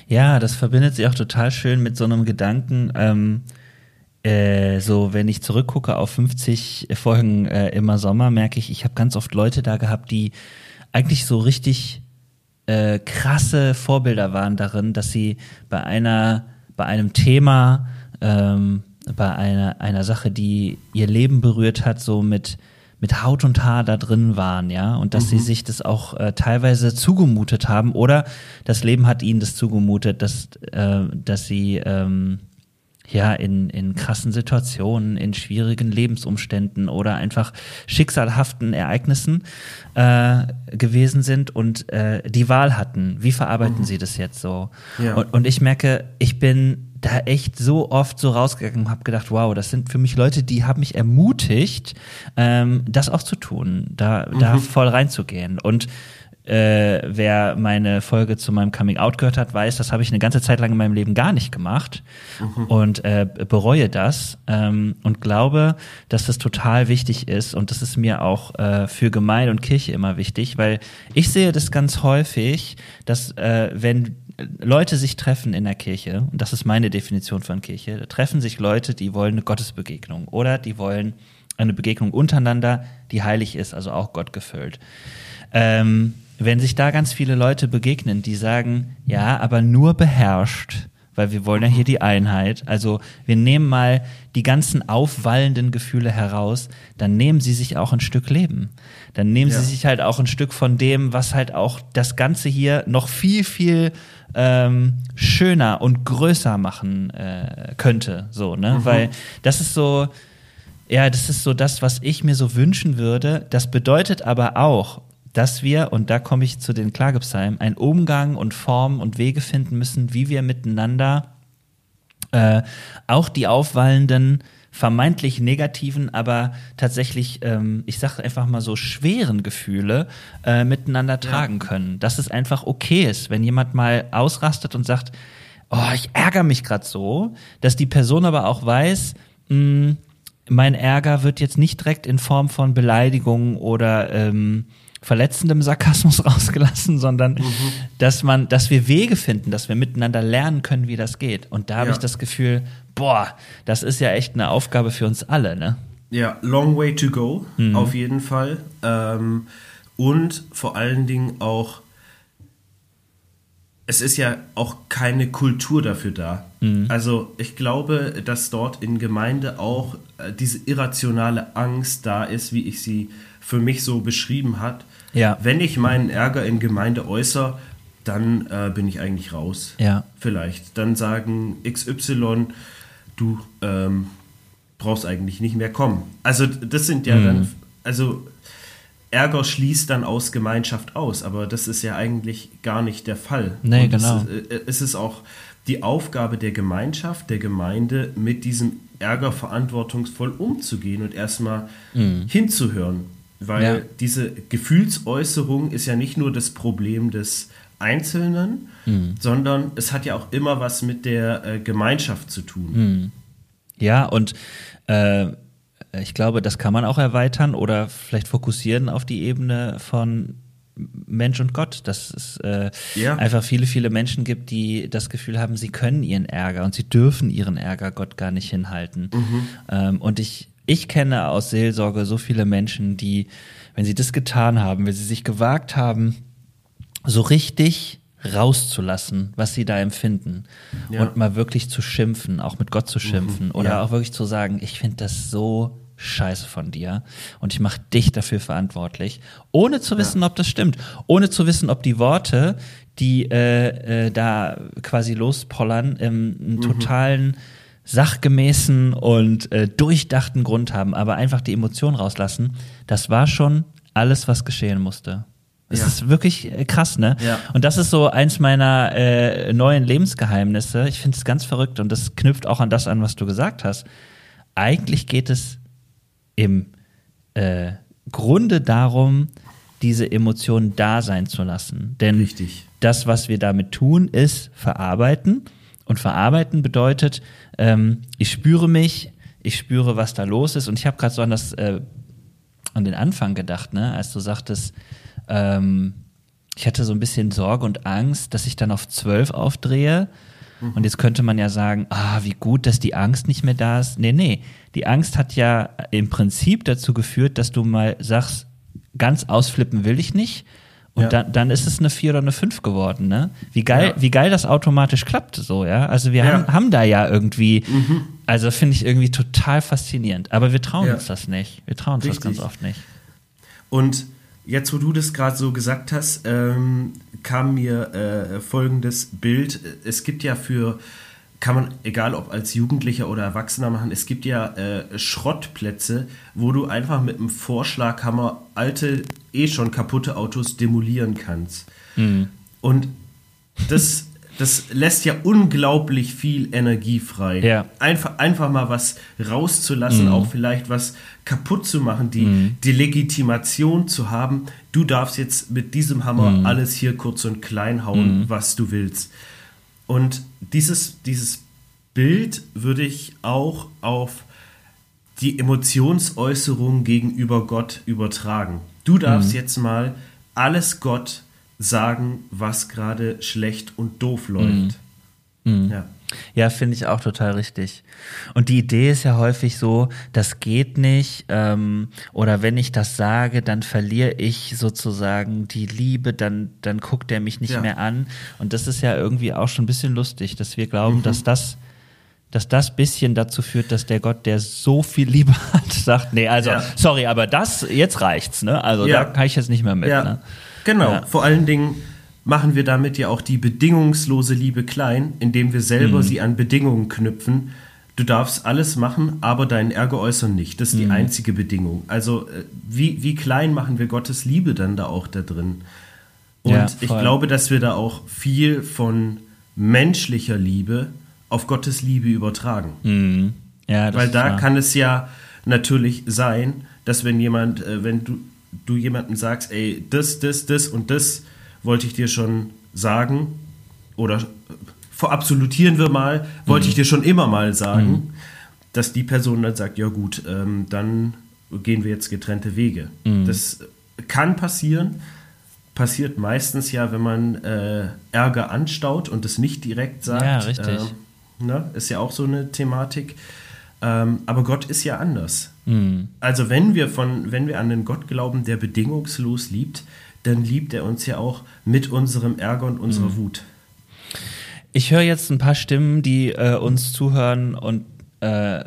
S1: Ja, das verbindet sich auch total schön mit so einem Gedanken. Ähm, äh, so, wenn ich zurückgucke auf 50 Folgen äh, immer Sommer, merke ich, ich habe ganz oft Leute da gehabt, die eigentlich so richtig äh, krasse Vorbilder waren darin, dass sie bei einer, bei einem Thema, ähm, bei einer, einer Sache, die ihr Leben berührt hat, so mit, mit Haut und Haar da drin waren, ja, und dass mhm. sie sich das auch äh, teilweise zugemutet haben oder das Leben hat ihnen das zugemutet, dass, äh, dass sie ähm, ja in, in krassen Situationen, in schwierigen Lebensumständen oder einfach schicksalhaften Ereignissen äh, gewesen sind und äh, die Wahl hatten. Wie verarbeiten mhm. sie das jetzt so? Ja. Und, und ich merke, ich bin da echt so oft so rausgegangen und habe gedacht, wow, das sind für mich Leute, die haben mich ermutigt, ähm, das auch zu tun, da, mhm. da voll reinzugehen. Und äh, wer meine Folge zu meinem Coming Out gehört hat, weiß, das habe ich eine ganze Zeit lang in meinem Leben gar nicht gemacht mhm. und äh, bereue das ähm, und glaube, dass das total wichtig ist und das ist mir auch äh, für Gemeinde und Kirche immer wichtig, weil ich sehe das ganz häufig, dass äh, wenn Leute sich treffen in der Kirche, und das ist meine Definition von Kirche, da treffen sich Leute, die wollen eine Gottesbegegnung oder die wollen eine Begegnung untereinander, die heilig ist, also auch Gott gefüllt. Ähm, wenn sich da ganz viele Leute begegnen, die sagen, ja, aber nur beherrscht, weil wir wollen ja hier die Einheit. Also wir nehmen mal die ganzen aufwallenden Gefühle heraus, dann nehmen sie sich auch ein Stück Leben. Dann nehmen ja. sie sich halt auch ein Stück von dem, was halt auch das Ganze hier noch viel, viel ähm, schöner und größer machen äh, könnte. So, ne? Mhm. Weil das ist so, ja, das ist so das, was ich mir so wünschen würde. Das bedeutet aber auch, dass wir, und da komme ich zu den Klagepsalmen, einen Umgang und Formen und Wege finden müssen, wie wir miteinander äh, auch die aufwallenden, vermeintlich negativen, aber tatsächlich, ähm, ich sage einfach mal so schweren Gefühle äh, miteinander tragen ja. können. Dass es einfach okay ist, wenn jemand mal ausrastet und sagt, oh, ich ärgere mich gerade so, dass die Person aber auch weiß, mh, hm, mein Ärger wird jetzt nicht direkt in Form von Beleidigungen oder ähm, verletzendem Sarkasmus rausgelassen, sondern mhm. dass man, dass wir Wege finden, dass wir miteinander lernen können, wie das geht. Und da habe ja. ich das Gefühl, boah, das ist ja echt eine Aufgabe für uns alle, ne?
S2: Ja, long way to go, mhm. auf jeden Fall. Ähm, und vor allen Dingen auch, es ist ja auch keine Kultur dafür da. Mhm. Also ich glaube, dass dort in Gemeinde auch äh, diese irrationale Angst da ist, wie ich sie für mich so beschrieben hat. Ja. Wenn ich meinen Ärger in Gemeinde äußere, dann äh, bin ich eigentlich raus.
S1: Ja.
S2: Vielleicht. Dann sagen XY, du ähm, brauchst eigentlich nicht mehr kommen. Also das sind ja mhm. dann, also Ärger schließt dann aus Gemeinschaft aus, aber das ist ja eigentlich gar nicht der Fall.
S1: Nee, Und genau.
S2: Es, äh, es ist auch die Aufgabe der Gemeinschaft, der Gemeinde, mit diesem Ärger verantwortungsvoll umzugehen und erstmal mhm. hinzuhören. Weil ja. diese Gefühlsäußerung ist ja nicht nur das Problem des Einzelnen, mhm. sondern es hat ja auch immer was mit der äh, Gemeinschaft zu tun. Mhm.
S1: Ja, und äh, ich glaube, das kann man auch erweitern oder vielleicht fokussieren auf die Ebene von Mensch und Gott, dass es äh, ja. einfach viele, viele Menschen gibt, die das Gefühl haben, sie können ihren Ärger und sie dürfen ihren Ärger Gott gar nicht hinhalten. Mhm. Ähm, und ich ich kenne aus Seelsorge so viele Menschen, die, wenn sie das getan haben, wenn sie sich gewagt haben, so richtig rauszulassen, was sie da empfinden ja. und mal wirklich zu schimpfen, auch mit Gott zu schimpfen mhm, oder ja. auch wirklich zu sagen, ich finde das so scheiße von dir und ich mache dich dafür verantwortlich, ohne zu wissen, ja. ob das stimmt, ohne zu wissen, ob die Worte, die äh, äh, da quasi lospollern, im, im mhm. totalen sachgemäßen und äh, durchdachten Grund haben, aber einfach die Emotionen rauslassen, das war schon alles, was geschehen musste. Es ja. ist wirklich äh, krass, ne? Ja. Und das ist so eins meiner äh, neuen Lebensgeheimnisse. Ich finde es ganz verrückt und das knüpft auch an das an, was du gesagt hast. Eigentlich geht es im äh, Grunde darum, diese Emotionen da sein zu lassen. Denn
S2: Richtig.
S1: das, was wir damit tun, ist verarbeiten. Und verarbeiten bedeutet, ähm, ich spüre mich, ich spüre, was da los ist. Und ich habe gerade so an das, äh, an den Anfang gedacht, ne, als du sagtest, ähm, ich hatte so ein bisschen Sorge und Angst, dass ich dann auf zwölf aufdrehe. Mhm. Und jetzt könnte man ja sagen, ah, wie gut, dass die Angst nicht mehr da ist. Nee, nee. Die Angst hat ja im Prinzip dazu geführt, dass du mal sagst, ganz ausflippen will ich nicht Und
S2: Ja.
S1: dann, dann ist es eine 4 oder eine 5 geworden, ne? Wie geil,
S2: Ja.
S1: wie geil das automatisch klappt, so, ja? Also wir
S2: Ja.
S1: haben, haben da ja irgendwie, also finde ich irgendwie total faszinierend. Aber wir trauen uns das nicht. Wir trauen uns das
S2: Richtig.
S1: ganz oft nicht.
S2: Und jetzt, wo du das gerade so gesagt hast, ähm, kam mir äh, folgendes Bild. Es gibt ja für, kann man, egal ob als Jugendlicher oder Erwachsener machen, es gibt ja äh, Schrottplätze, wo du einfach mit einem Vorschlaghammer alte, eh schon kaputte Autos demolieren kannst. Und das, das lässt ja unglaublich viel Energie frei.
S1: Ja.
S2: Einfach, einfach mal was rauszulassen, auch vielleicht was kaputt zu machen, die, die Legitimation zu haben, du darfst jetzt mit diesem Hammer alles hier kurz und klein hauen, was du willst. Und dieses, dieses Bild würde ich auch auf die Emotionsäußerung gegenüber Gott übertragen. Du darfst jetzt mal alles Gott sagen, was gerade schlecht und doof läuft. Ja.
S1: Ja, finde ich auch total richtig. Und die Idee ist ja häufig so, das geht nicht, ähm, oder wenn ich das sage, dann verliere ich sozusagen die Liebe, dann, dann guckt er mich nicht
S2: Ja.
S1: mehr an. Und das ist ja irgendwie auch schon ein bisschen lustig, dass wir glauben,
S2: Mhm.
S1: dass das dass das bisschen dazu führt, dass der Gott, der so viel Liebe hat, sagt, nee, also,
S2: Ja.
S1: sorry, aber das, jetzt reicht's, ne? Also
S2: Ja.
S1: da kann ich jetzt nicht mehr mit, ne?
S2: genau. Vor allen Dingen machen wir damit ja auch die bedingungslose Liebe klein, indem wir
S1: Mhm.
S2: selber sie an Bedingungen knüpfen. Du darfst alles machen, aber deinen Ärger äußern nicht. Das ist
S1: Mhm.
S2: die einzige Bedingung. Also äh, wie, wie klein machen wir Gottes Liebe dann da auch da drin? Und
S1: Ja,
S2: ich glaube, dass wir da auch viel von menschlicher Liebe auf Gottes Liebe übertragen.
S1: Mhm. Ja,
S2: Weil da kann es ja natürlich sein, dass wenn jemand, äh, wenn du, du jemandem sagst, ey, das, das, das und das wollte ich dir schon sagen, oder äh, verabsolutieren wir mal, wollte
S1: Mhm.
S2: ich dir schon immer mal sagen, dass die Person dann sagt, ja gut, ähm, dann gehen wir jetzt getrennte Wege.
S1: Mhm.
S2: Das kann passieren, passiert meistens ja, wenn man äh, Ärger anstaut und es nicht direkt sagt.
S1: Ja, richtig.
S2: Ähm, ne? Ist ja auch so eine Thematik. Ähm, aber Gott ist ja anders.
S1: Mhm.
S2: Also wenn wir von, wenn wir an den Gott glauben, der bedingungslos liebt, dann liebt er uns ja auch mit unserem Ärger und unserer Wut.
S1: Ich höre jetzt ein paar Stimmen, die äh, uns zuhören und äh,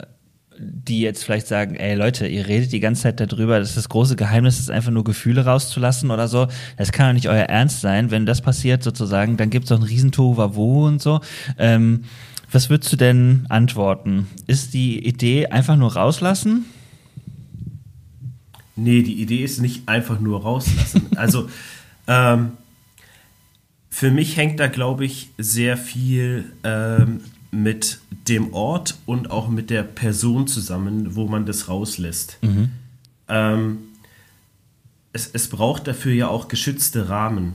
S1: die jetzt vielleicht sagen, ey Leute, ihr redet die ganze Zeit darüber, dass das große Geheimnis ist, einfach nur Gefühle rauszulassen oder so. Das kann doch nicht euer Ernst sein. Wenn das passiert sozusagen, dann gibt es doch ein Riesentohu Wavu und so. Ähm, was würdest du denn antworten? Ist die Idee einfach nur rauslassen?
S2: Nee, die Idee ist nicht einfach nur rauslassen. Also ähm, für mich hängt da, glaube ich, sehr viel ähm, mit dem Ort und auch mit der Person zusammen, wo man das rauslässt. Ähm, es, es braucht dafür ja auch geschützte Rahmen.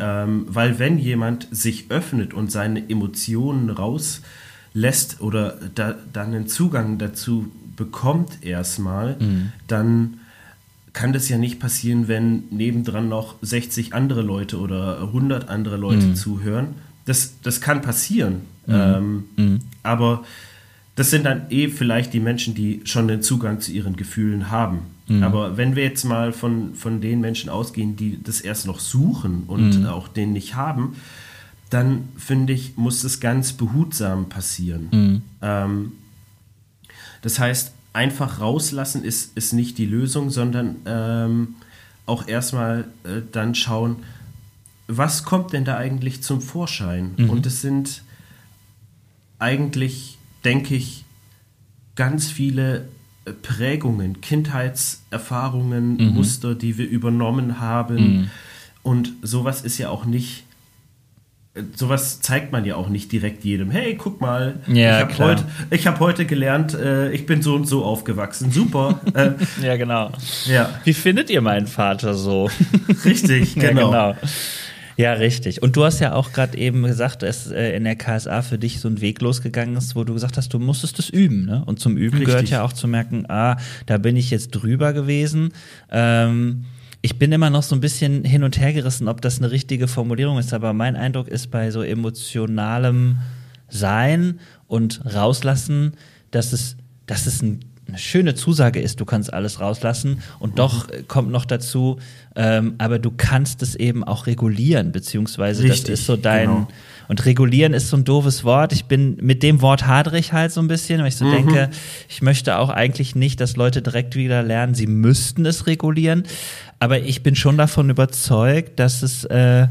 S2: Ähm, weil wenn jemand sich öffnet und seine Emotionen rauslässt oder da, dann einen Zugang dazu bekommt erstmal, dann kann das ja nicht passieren, wenn nebendran noch 60 andere Leute oder 100 andere Leute zuhören. Das, das kann passieren. Ähm, Aber das sind dann eh vielleicht die Menschen, die schon den Zugang zu ihren Gefühlen haben. Aber wenn wir jetzt mal von, von den Menschen ausgehen, die das erst noch suchen und auch den nicht haben, dann finde ich, muss das ganz behutsam passieren. Ähm, das heißt, einfach rauslassen ist, ist nicht die Lösung, sondern ähm, auch erstmal äh, dann schauen, was kommt denn da eigentlich zum Vorschein? Und es sind eigentlich, denke ich, ganz viele äh, Prägungen, Kindheitserfahrungen, Muster, die wir übernommen haben. Und sowas ist ja auch nicht sowas zeigt man ja auch nicht direkt jedem. Hey, guck mal,
S1: Ja,
S2: ich habe heute, ich hab heute gelernt, äh, ich bin so und so aufgewachsen. Super. äh,
S1: Ja, genau.
S2: ja,
S1: Wie findet ihr meinen Vater so?
S2: richtig, genau.
S1: Ja, genau. Ja, richtig. Und du hast ja auch gerade eben gesagt, dass äh, in der KSA für dich so ein Weg losgegangen ist, wo du gesagt hast, du musstest es üben. Ne? Und zum Üben
S2: Richtig.
S1: gehört ja auch zu merken, ah, da bin ich jetzt drüber gewesen. Ähm, ich bin immer noch so ein bisschen hin und her gerissen, ob das eine richtige Formulierung ist, aber mein Eindruck ist bei so emotionalem Sein und Rauslassen, dass es, dass es ein, eine schöne Zusage ist, du kannst alles rauslassen und doch äh, kommt noch dazu, ähm, aber du kannst es eben auch regulieren, beziehungsweise
S2: Richtig,
S1: das ist so dein
S2: genau.
S1: und regulieren ist so ein doofes Wort. Ich bin mit dem Wort hadere ich halt so ein bisschen, weil ich so
S2: Mhm.
S1: denke, ich möchte auch eigentlich nicht, dass Leute direkt wieder lernen, sie müssten es regulieren, aber ich bin schon davon überzeugt, dass es äh,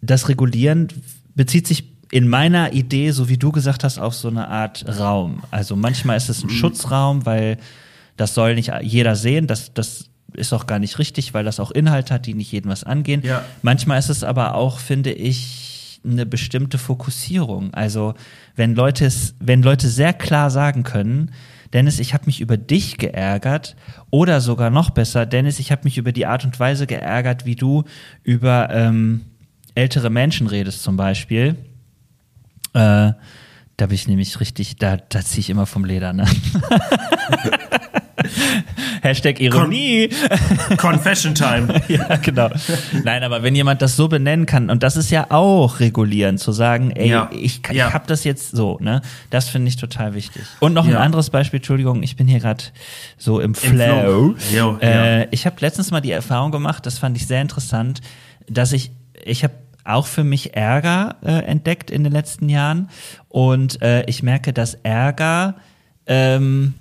S1: das Regulieren bezieht sich in meiner Idee, so wie du gesagt hast, auf so eine Art Raum. Also manchmal ist
S2: Mhm.
S1: es ein Schutzraum, weil das soll nicht jeder sehen. Das, das ist auch gar nicht richtig, weil das auch Inhalte hat, die nicht jedem was angehen.
S2: Ja.
S1: Manchmal ist es aber auch, finde ich, eine bestimmte Fokussierung. Also wenn Leute es, wenn Leute sehr klar sagen können, Dennis, ich habe mich über dich geärgert oder sogar noch besser, Dennis, ich habe mich über die Art und Weise geärgert, wie du über ähm, ältere Menschen redest zum Beispiel. Äh, da bin ich nämlich richtig, da, da ziehe ich immer vom Leder, ne? Hashtag Ironie.
S2: Confession Time.
S1: ja, genau. Nein, aber wenn jemand das so benennen kann, und das ist ja auch regulieren, zu sagen, ey,
S2: Ja.
S1: ich, ich
S2: Ja.
S1: habe das jetzt so, ne? Das finde ich total wichtig. Und noch ein
S2: Ja.
S1: anderes Beispiel, Entschuldigung, ich bin hier gerade so im Flow.
S2: Flow. Jo,
S1: äh. Ich habe letztens mal die Erfahrung gemacht, das fand ich sehr interessant, dass ich, ich habe auch für mich Ärger äh, entdeckt in den letzten Jahren und äh, ich merke, dass Ärger ähm,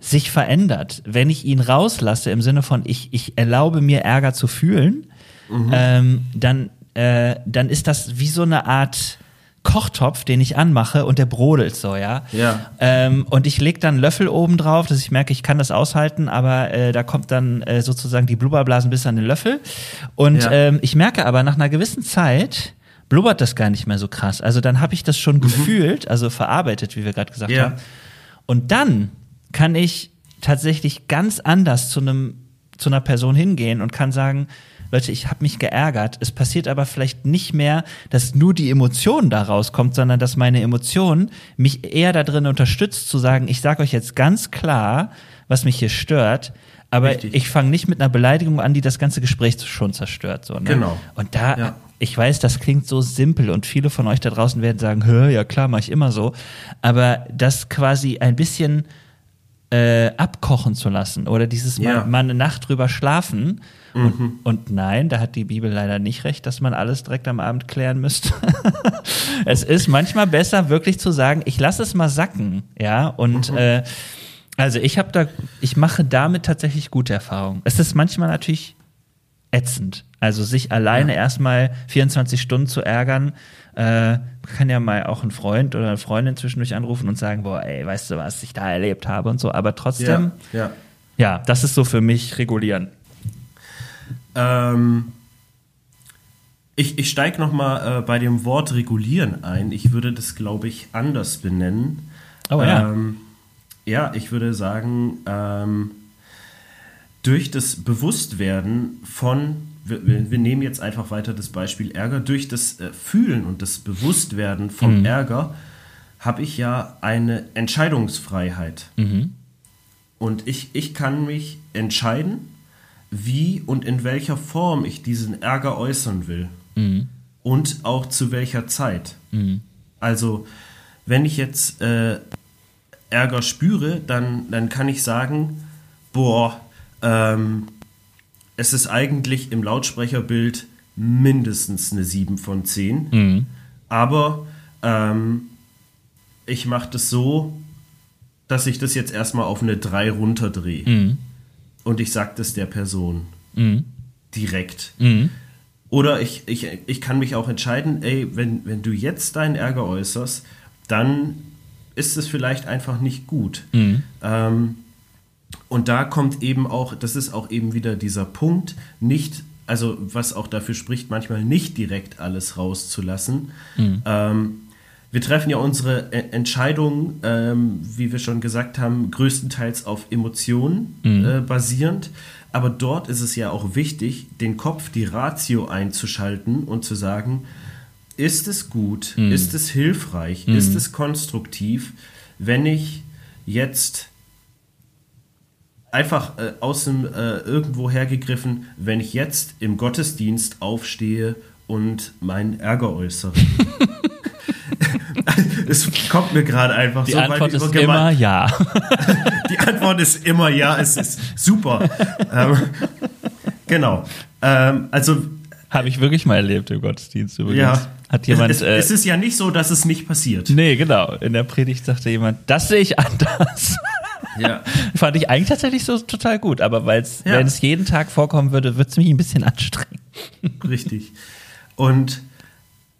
S1: sich verändert. Wenn ich ihn rauslasse im Sinne von ich, ich erlaube mir Ärger zu fühlen, ähm, dann, äh, dann ist das wie so eine Art Kochtopf, den ich anmache und der brodelt so, ja.
S2: Ja.
S1: Ähm, und ich lege dann Löffel oben drauf, dass ich merke, ich kann das aushalten, aber äh, da kommt dann äh, sozusagen die Blubberblasen bis an den Löffel. Und
S2: Ja.
S1: ähm, ich merke aber nach einer gewissen Zeit blubbert das gar nicht mehr so krass. Also dann habe ich das schon gefühlt, also verarbeitet, wie wir gerade gesagt
S2: Ja.
S1: haben. Und dann kann ich tatsächlich ganz anders zu einem zu einer Person hingehen und kann sagen, Leute, ich habe mich geärgert. Es passiert aber vielleicht nicht mehr, dass nur die Emotion da rauskommt, sondern dass meine Emotion mich eher darin unterstützt zu sagen, ich sage euch jetzt ganz klar, was mich hier stört, aber
S2: Richtig.
S1: ich fange nicht mit einer Beleidigung an, die das ganze Gespräch schon zerstört. So, ne?
S2: Genau.
S1: Und da,
S2: Ja.
S1: ich weiß, das klingt so simpel und viele von euch da draußen werden sagen, hör, ja klar, mache ich immer so. Aber das quasi ein bisschen äh, abkochen zu lassen oder dieses
S2: Ja.
S1: mal, mal eine Nacht drüber schlafen. Und, und nein, da hat die Bibel leider nicht recht, dass man alles direkt am Abend klären müsste. es ist manchmal besser, wirklich zu sagen, ich lasse es mal sacken, ja. Und äh, also ich habe da, ich mache damit tatsächlich gute Erfahrungen. Es ist manchmal natürlich ätzend. Also sich alleine erstmal 24 Stunden zu ärgern, äh, kann ja mal auch ein Freund oder eine Freundin zwischendurch anrufen und sagen, boah, ey, weißt du, was ich da erlebt habe und so. Aber trotzdem,
S2: Ja. ja.
S1: ja, das ist so für mich regulieren.
S2: Ähm, ich ich steige nochmal äh, bei dem Wort regulieren ein. Ich würde das, glaube ich, anders benennen.
S1: Oh ja.
S2: Ähm, ja, ich würde sagen, ähm, durch das Bewusstwerden von, wir, wir nehmen jetzt einfach weiter das Beispiel Ärger, durch das äh, Fühlen und das Bewusstwerden vom Ärger habe ich ja eine Entscheidungsfreiheit. Und ich, ich kann mich entscheiden, wie und in welcher Form ich diesen Ärger äußern will. Und auch zu welcher Zeit. Also, wenn ich jetzt äh, Ärger spüre, dann, dann kann ich sagen, boah, ähm, es ist eigentlich im Lautsprecherbild mindestens eine 7 von 10. Aber ähm, ich mache das so, dass ich das jetzt erstmal auf eine 3 runterdrehe. Und ich sage das der Person direkt. Oder ich, ich, ich kann mich auch entscheiden, ey, wenn, wenn du jetzt deinen Ärger äußerst, dann ist es vielleicht einfach nicht gut. Ähm, und da kommt eben auch, das ist auch eben wieder dieser Punkt, nicht, also was auch dafür spricht, manchmal nicht direkt alles rauszulassen. Ähm, wir treffen ja unsere E- Entscheidungen, ähm, wie wir schon gesagt haben, größtenteils auf Emotionen äh, basierend. Aber dort ist es ja auch wichtig, den Kopf, die Ratio einzuschalten und zu sagen, ist es gut, ist es hilfreich, ist es konstruktiv, wenn ich jetzt einfach äh, aus dem äh, irgendwo hergegriffen, wenn ich jetzt im Gottesdienst aufstehe und meinen Ärger äußere. Das kommt mir gerade einfach
S1: Die
S2: so.
S1: Antwort ist immer ja.
S2: Die Antwort ist immer ja, es ist super. ähm, genau. Ähm, also,
S1: Habe ich wirklich mal erlebt im Gottesdienst übrigens.
S2: ja.
S1: Hat jemand.
S2: es,
S1: äh,
S2: es ist ja nicht so, dass es nicht passiert.
S1: nee, genau. In der Predigt sagte jemand, das sehe ich anders.
S2: Ja.
S1: Fand ich eigentlich tatsächlich so total gut, aber weil's,
S2: Ja.
S1: wenn es jeden Tag vorkommen würde, würde es mich ein bisschen anstrengen.
S2: Richtig. Und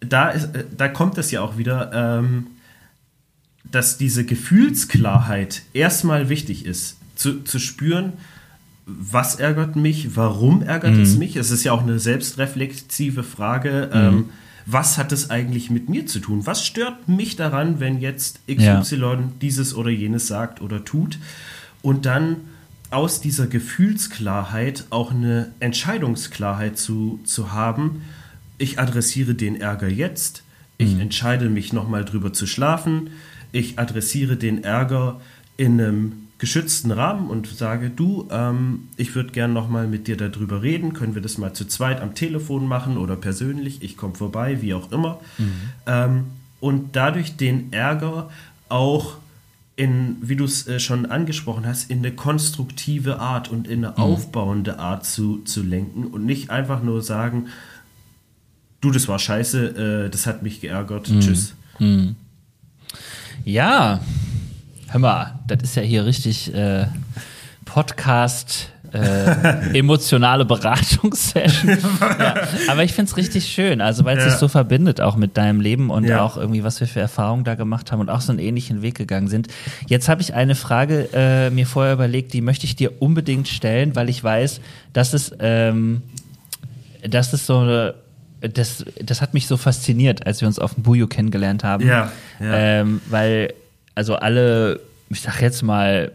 S2: da, ist, äh, da kommt es ja auch wieder, ähm, dass diese Gefühlsklarheit erstmal wichtig ist, zu, zu spüren, was ärgert mich, warum ärgert es mich. Es ist ja auch eine selbstreflexive Frage. Ähm, was hat es eigentlich mit mir zu tun? Was stört mich daran, wenn jetzt XY dieses oder jenes sagt oder tut? Und dann aus dieser Gefühlsklarheit auch eine Entscheidungsklarheit zu, zu haben. Ich adressiere den Ärger jetzt. Ich entscheide mich nochmal drüber zu schlafen. Ich adressiere den Ärger in einem geschützten Rahmen und sage, du, ähm, ich würde gern nochmal mit dir darüber reden. Können wir das mal zu zweit am Telefon machen oder persönlich? Ich komme vorbei, wie auch immer. Ähm, und dadurch den Ärger auch in, wie du es äh, schon angesprochen hast, in eine konstruktive Art und in eine aufbauende Art zu, zu lenken und nicht einfach nur sagen, du, das war scheiße, äh, das hat mich geärgert, tschüss.
S1: Ja, hör mal, das ist ja hier richtig äh, Podcast. Äh, emotionale Beratungssession. ja, aber ich finde es richtig schön, also weil es
S2: Ja.
S1: sich so verbindet auch mit deinem Leben und
S2: Ja.
S1: auch irgendwie, was wir für Erfahrungen da gemacht haben und auch so einen ähnlichen Weg gegangen sind. Jetzt habe ich eine Frage äh, mir vorher überlegt, die möchte ich dir unbedingt stellen, weil ich weiß, dass es, ähm, das ist so eine, das, das hat mich so fasziniert, als wir uns auf dem Bujo kennengelernt haben.
S2: Ja, ja.
S1: Ähm, weil, also alle, ich sag jetzt mal,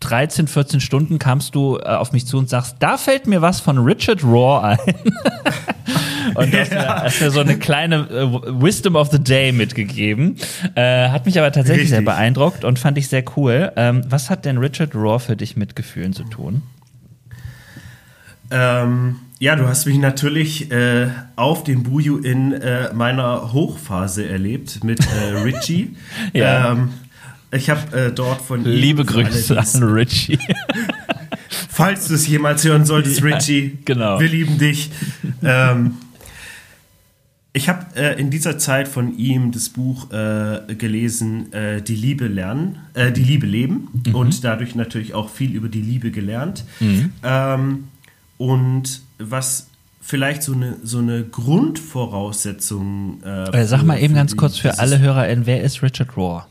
S1: 13, 14 Stunden kamst du äh, auf mich zu und sagst, da fällt mir was von Richard Raw ein. und das,
S2: Ja.
S1: hast mir so eine kleine äh, Wisdom of the Day mitgegeben. Äh, hat mich aber tatsächlich sehr
S2: Richtig.
S1: beeindruckt und fand ich sehr cool. Ähm, was hat denn Richard Raw für dich mit Gefühlen zu tun?
S2: Ähm, ja, du hast mich natürlich äh, auf dem Buju in äh, meiner Hochphase erlebt mit äh, Richie.
S1: Ja.
S2: ähm, ich habe äh, dort von
S1: Liebe Grüße an Richie.
S2: Falls du es jemals hören solltest,
S1: Ja,
S2: Richie,
S1: genau.
S2: wir lieben dich. ähm, ich habe äh, in dieser Zeit von ihm das Buch äh, gelesen, äh, Die Liebe lernen, äh, die Liebe leben
S1: Mhm.
S2: und dadurch natürlich auch viel über die Liebe gelernt. Ähm, und was vielleicht so eine, so eine Grundvoraussetzung. Äh,
S1: Äh, sag mal eben ganz kurz für alle HörerInnen, wer ist Richard Raw?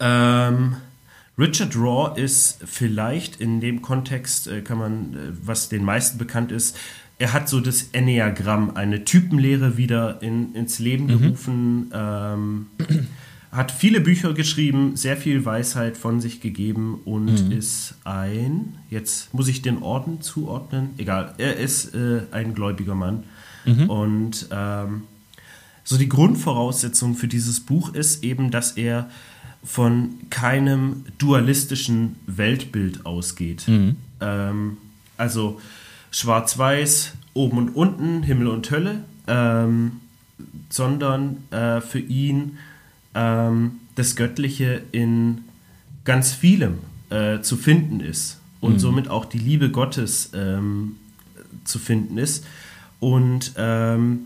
S2: Ähm, Richard Raw ist vielleicht in dem Kontext, äh, kann man, äh, was den meisten bekannt ist, er hat so das Enneagramm, eine Typenlehre wieder in, ins Leben gerufen, ähm, hat viele Bücher geschrieben, sehr viel Weisheit von sich gegeben und ist ein, jetzt muss ich den Orden zuordnen, egal, er ist äh, ein gläubiger Mann. Und ähm, so die Grundvoraussetzung für dieses Buch ist eben, dass er von keinem dualistischen Weltbild ausgeht. Ähm, also schwarz-weiß, oben und unten, Himmel und Hölle, ähm, sondern äh, für ihn ähm, das Göttliche in ganz vielem äh, zu finden ist und somit auch die Liebe Gottes ähm, zu finden ist. Und ähm,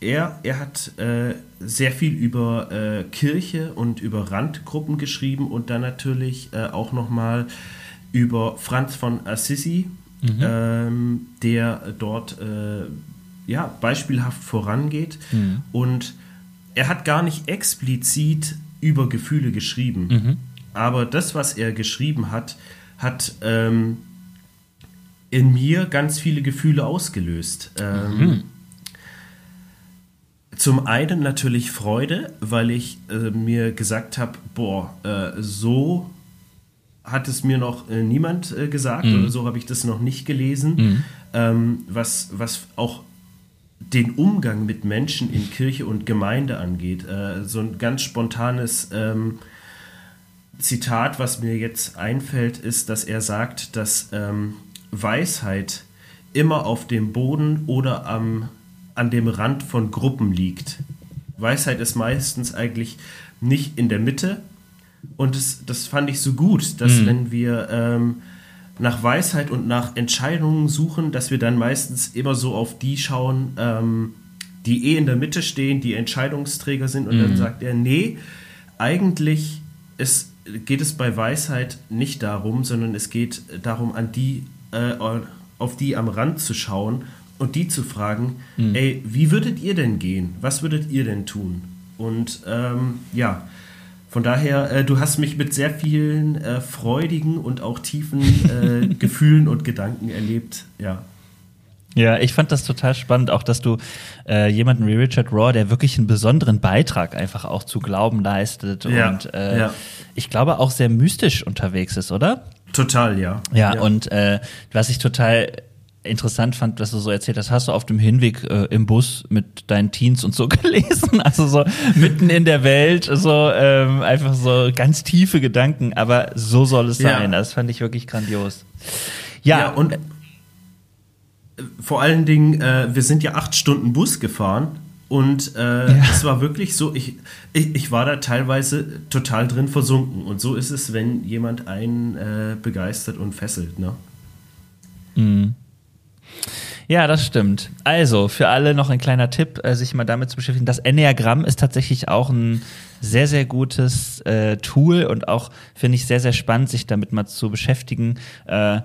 S2: er, er hat äh, sehr viel über äh, Kirche und über Randgruppen geschrieben und dann natürlich äh, auch nochmal über Franz von Assisi, ähm, der dort äh, ja, beispielhaft vorangeht. Und er hat gar nicht explizit über Gefühle geschrieben. Aber das, was er geschrieben hat, hat ähm, in mir ganz viele Gefühle ausgelöst. Ähm, Zum einen natürlich Freude, weil ich äh, mir gesagt habe, boah, äh, so hat es mir noch äh, niemand äh, gesagt oder so habe ich das noch nicht gelesen, ähm, was, was auch den Umgang mit Menschen in Kirche und Gemeinde angeht. Äh, so ein ganz spontanes ähm, Zitat, was mir jetzt einfällt, ist, dass er sagt, dass ähm, Weisheit immer auf dem Boden oder am, an dem Rand von Gruppen liegt. Weisheit ist meistens eigentlich nicht in der Mitte. Und das, das fand ich so gut, dass mhm. wenn wir ähm, nach Weisheit und nach Entscheidungen suchen, dass wir dann meistens immer so auf die schauen, ähm, die eh in der Mitte stehen, die Entscheidungsträger sind. Und mhm. dann sagt er, nee, eigentlich ist, geht es bei Weisheit nicht darum, sondern es geht darum, an die, äh, auf die am Rand zu schauen und die zu fragen, mhm. ey, wie würdet ihr denn gehen? Was würdet ihr denn tun? Und ähm, ja, von daher, äh, du hast mich mit sehr vielen äh, freudigen und auch tiefen äh, Gefühlen und Gedanken erlebt. Ja.
S1: Ja, ich fand das total spannend, auch dass du äh, jemanden wie Richard Raw, der wirklich einen besonderen Beitrag einfach auch zu Glauben leistet ja, und äh, ja. ich glaube auch sehr mystisch unterwegs ist, oder?
S2: Total, ja.
S1: Ja, ja. und äh, was ich total interessant fand, dass du so erzählt hast, hast du auf dem Hinweg äh, im Bus mit deinen Teens und so gelesen, also so mitten in der Welt, so ähm, einfach so ganz tiefe Gedanken, aber so soll es sein. Ja. Das fand ich wirklich grandios.
S2: Ja, ja und äh, vor allen Dingen, äh, wir sind ja acht Stunden Bus gefahren und äh, ja. es war wirklich so, ich, ich, ich, war da teilweise total drin versunken. Und so ist es, wenn jemand einen äh, begeistert und fesselt, ne?
S1: Mhm. Ja, das stimmt. Also, für alle noch ein kleiner Tipp, äh, sich mal damit zu beschäftigen. Das Enneagramm ist tatsächlich auch ein sehr, sehr gutes äh, Tool und auch, finde ich, sehr, sehr spannend, sich damit mal zu beschäftigen. Äh,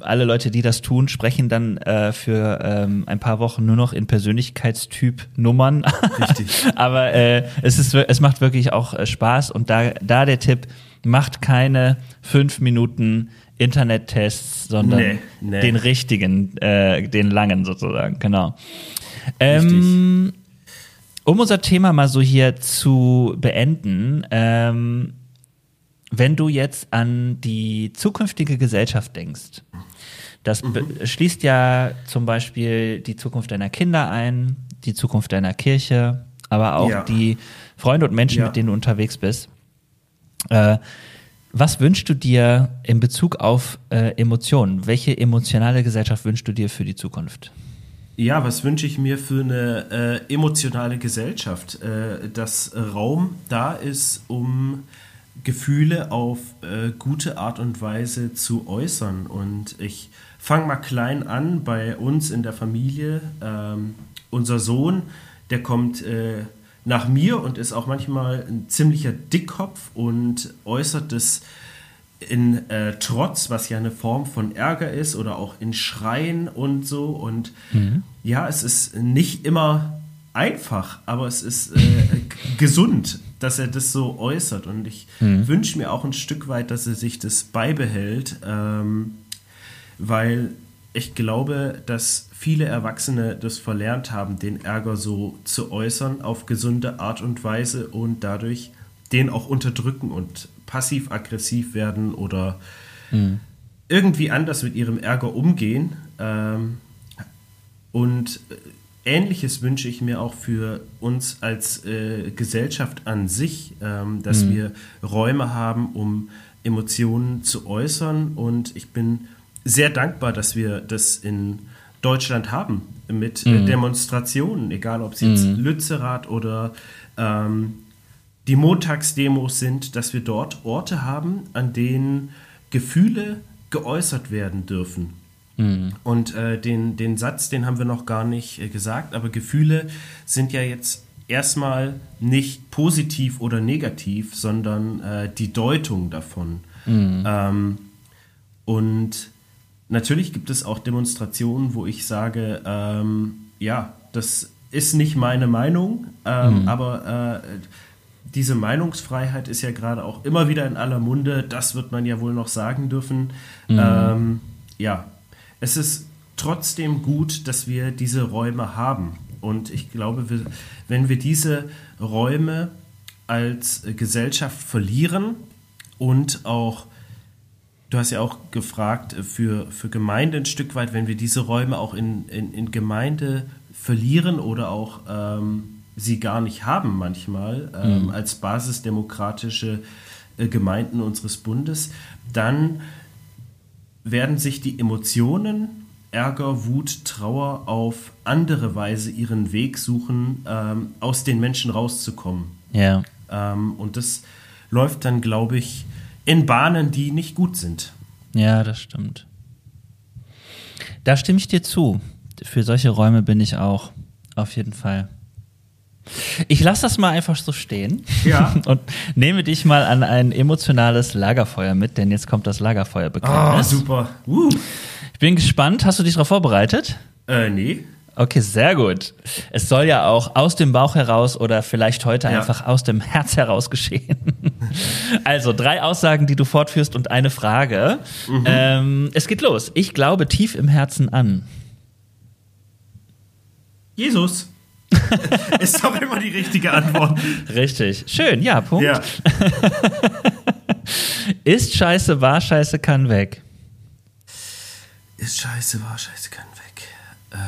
S1: alle Leute, die das tun, sprechen dann äh, für ähm, ein paar Wochen nur noch in Persönlichkeitstyp-Nummern. Richtig. Aber äh, es, ist, es macht wirklich auch äh, Spaß und da, da der Tipp, macht keine fünf Minuten Internet-Tests, sondern nee, nee. den richtigen, äh, den langen sozusagen, genau. Ähm, um unser Thema mal so hier zu beenden, ähm, wenn du jetzt an die zukünftige Gesellschaft denkst, das mhm. schließt ja zum Beispiel die Zukunft deiner Kinder ein, die Zukunft deiner Kirche, aber auch ja. die Freunde und Menschen, ja. mit denen du unterwegs bist. Äh, was wünschst du dir in Bezug auf äh, Emotionen? Welche emotionale Gesellschaft wünschst du dir für die Zukunft?
S2: Ja, was wünsche ich mir für eine äh, emotionale Gesellschaft? Äh, dass Raum da ist, um Gefühle auf äh, gute Art und Weise zu äußern. Und ich fange mal klein an bei uns in der Familie. Ähm, unser Sohn, der kommt äh, nach mir und ist auch manchmal ein ziemlicher Dickkopf und äußert es in äh, Trotz, was ja eine Form von Ärger ist, oder auch in Schreien und so. Und mhm. ja, es ist nicht immer einfach, aber es ist äh, gesund, dass er das so äußert. Und ich mhm. wünsche mir auch ein Stück weit, dass er sich das beibehält, ähm, weil ich glaube, dass viele Erwachsene das verlernt haben, den Ärger so zu äußern auf gesunde Art und Weise und dadurch den auch unterdrücken und passiv-aggressiv werden oder mhm. irgendwie anders mit ihrem Ärger umgehen. Ähm, und Ähnliches wünsche ich mir auch für uns als äh, Gesellschaft an sich, ähm, dass mhm. wir Räume haben, um Emotionen zu äußern. Und ich bin sehr dankbar, dass wir das in Deutschland haben mit mhm. Demonstrationen, egal ob es jetzt mhm. Lützerath oder ähm, die Montagsdemos sind, dass wir dort Orte haben, an denen Gefühle geäußert werden dürfen. Mhm. Und äh, den, den Satz, den haben wir noch gar nicht äh, gesagt, aber Gefühle sind ja jetzt erstmal nicht positiv oder negativ, sondern äh, die Deutung davon. Mhm. Ähm, und Natürlich gibt es auch Demonstrationen, wo ich sage, ähm, ja, das ist nicht meine Meinung, ähm, mhm. aber äh, diese Meinungsfreiheit ist ja gerade auch immer wieder in aller Munde. Das wird man ja wohl noch sagen dürfen. Mhm. Ähm, ja, es ist trotzdem gut, dass wir diese Räume haben. Und ich glaube, wir, wenn wir diese Räume als Gesellschaft verlieren und auch du hast ja auch gefragt äh, für, für Gemeinde ein Stück weit, wenn wir diese Räume auch in, in, in Gemeinde verlieren oder auch ähm, sie gar nicht haben manchmal ähm, mhm. als basisdemokratische äh, Gemeinden unseres Bundes, dann werden sich die Emotionen Ärger, Wut, Trauer auf andere Weise ihren Weg suchen, ähm, aus den Menschen rauszukommen.
S1: Ja.
S2: Ähm, und das läuft dann, glaube ich, in Bahnen, die nicht gut sind.
S1: Ja, das stimmt. Da stimme ich dir zu. Für solche Räume bin ich auch. Auf jeden Fall. Ich lasse das mal einfach so stehen.
S2: Ja.
S1: Und nehme dich mal an ein emotionales Lagerfeuer mit, denn jetzt kommt das
S2: Ah,
S1: Lagerfeuerbekenntnis.
S2: super. Uh.
S1: Ich bin gespannt. Hast du dich darauf vorbereitet?
S2: Äh, nee.
S1: Okay, sehr gut. Es soll ja auch aus dem Bauch heraus oder vielleicht heute
S2: Ja.
S1: einfach aus dem Herz heraus geschehen. Also drei Aussagen, die du fortführst und eine Frage. Ähm, es geht los. Ich glaube tief im Herzen an.
S2: Jesus. ist doch immer die richtige Antwort.
S1: Richtig. Schön, ja, Punkt.
S2: Ja.
S1: Ist scheiße, war scheiße, kann weg.
S2: Ist scheiße, war scheiße, kann weg. Ähm,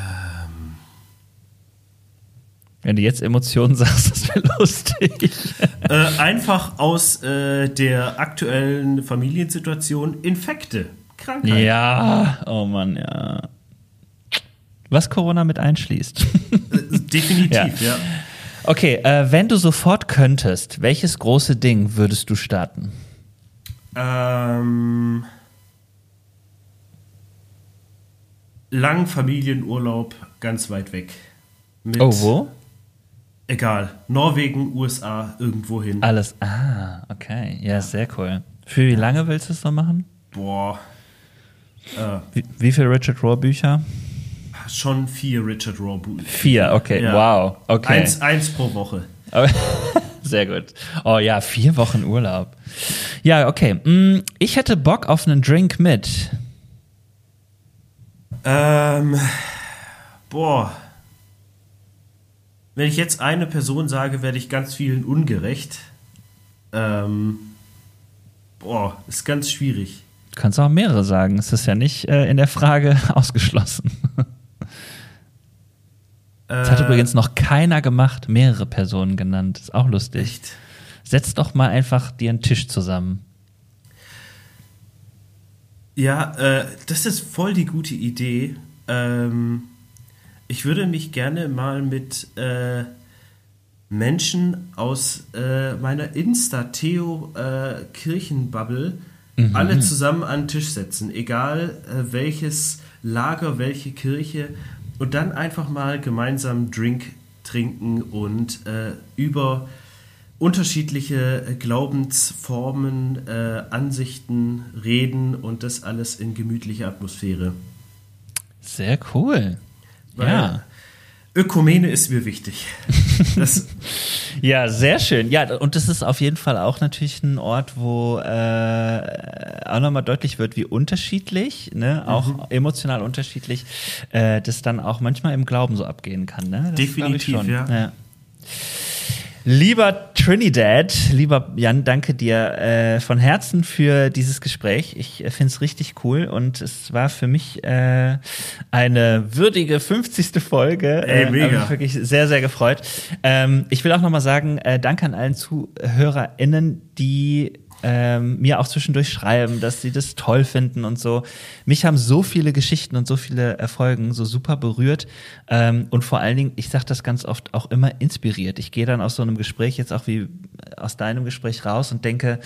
S1: Wenn du jetzt Emotionen sagst, das wäre lustig.
S2: äh, einfach aus äh, der aktuellen Familiensituation Infekte, Krankheit.
S1: Ja, oh Mann, ja. Was Corona mit einschließt.
S2: Äh, Definitiv, ja.
S1: Okay, äh, wenn du sofort könntest, welches große Ding würdest du starten?
S2: Ähm, lang Familienurlaub ganz weit weg. Mit,
S1: Oh, wo?
S2: Egal. Norwegen, USA, irgendwo hin.
S1: Alles. Ah, okay. Ja, sehr cool. Für wie lange willst du es so machen?
S2: Boah. Äh,
S1: Wie, wie viele Richard Rohr Bücher?
S2: schon vier Richard Raw Bücher.
S1: Vier, okay.
S2: Ja.
S1: Wow. Okay.
S2: Eins, eins pro Woche.
S1: Sehr gut. Oh ja, vier Wochen Urlaub. Ja, okay. Mm, Ich hätte Bock auf einen Drink mit.
S2: Ähm, boah. Wenn ich jetzt eine Person sage, werde ich ganz vielen ungerecht. Ähm, boah, ist ganz schwierig.
S1: Du kannst auch mehrere sagen. Es ist ja nicht äh, in der Frage ausgeschlossen. Das hat
S2: Äh,
S1: übrigens noch keiner gemacht, mehrere Personen genannt. Ist auch lustig.
S2: Echt?
S1: Setz doch mal einfach dir einen Tisch zusammen.
S2: Ja, äh, das ist voll die gute Idee. Ähm, ich würde mich gerne mal mit äh, Menschen aus äh, meiner Insta-Theo-Kirchenbubble alle zusammen an den Tisch setzen, egal äh, welches Lager, welche Kirche, und dann einfach mal gemeinsam Drink trinken und äh, über unterschiedliche äh, Glaubensformen, äh, Ansichten reden und das alles in gemütlicher Atmosphäre.
S1: Sehr cool. Ja.
S2: Ökumene ist mir wichtig.
S1: Ja, sehr schön. Ja, und das ist auf jeden Fall auch natürlich ein Ort, wo äh, auch nochmal deutlich wird, wie unterschiedlich, ne, auch
S2: Mhm.
S1: emotional unterschiedlich, äh, das dann auch manchmal im Glauben so abgehen kann. Ne? Das
S2: Definitiv,
S1: schon.
S2: ja.
S1: Lieber Trinidad, lieber Jan, danke dir äh, von Herzen für dieses Gespräch. Ich äh, finde es richtig cool und es war für mich äh, eine würdige 50. Folge.
S2: Ey,
S1: Äh,
S2: mega.
S1: hab mich wirklich sehr, sehr gefreut. Ähm, ich will auch nochmal sagen, äh, danke an allen ZuhörerInnen, die ähm, mir auch zwischendurch schreiben, dass sie das toll finden und so. Mich haben so viele Geschichten und so viele Erfolgen so super berührt ähm, und vor allen Dingen, ich sage das ganz oft, auch immer inspiriert. Ich gehe dann aus so einem Gespräch, jetzt auch wie aus deinem Gespräch raus und denke,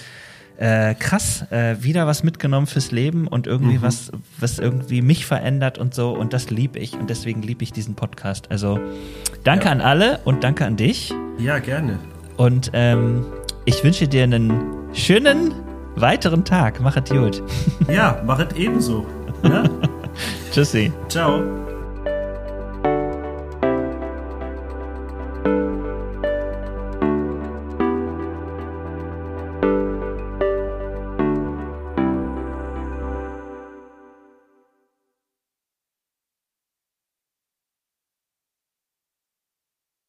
S1: äh, krass, äh, wieder was mitgenommen fürs Leben und irgendwie was, was irgendwie mich verändert und so und das liebe ich und deswegen liebe ich diesen Podcast. Also danke
S2: Ja.
S1: an alle und danke an dich
S2: ja, gerne.
S1: Und ähm, ich wünsche dir einen schönen weiteren Tag. Mach es gut.
S2: Ja, machet ebenso. Ja?
S1: Tschüssi.
S2: Ciao.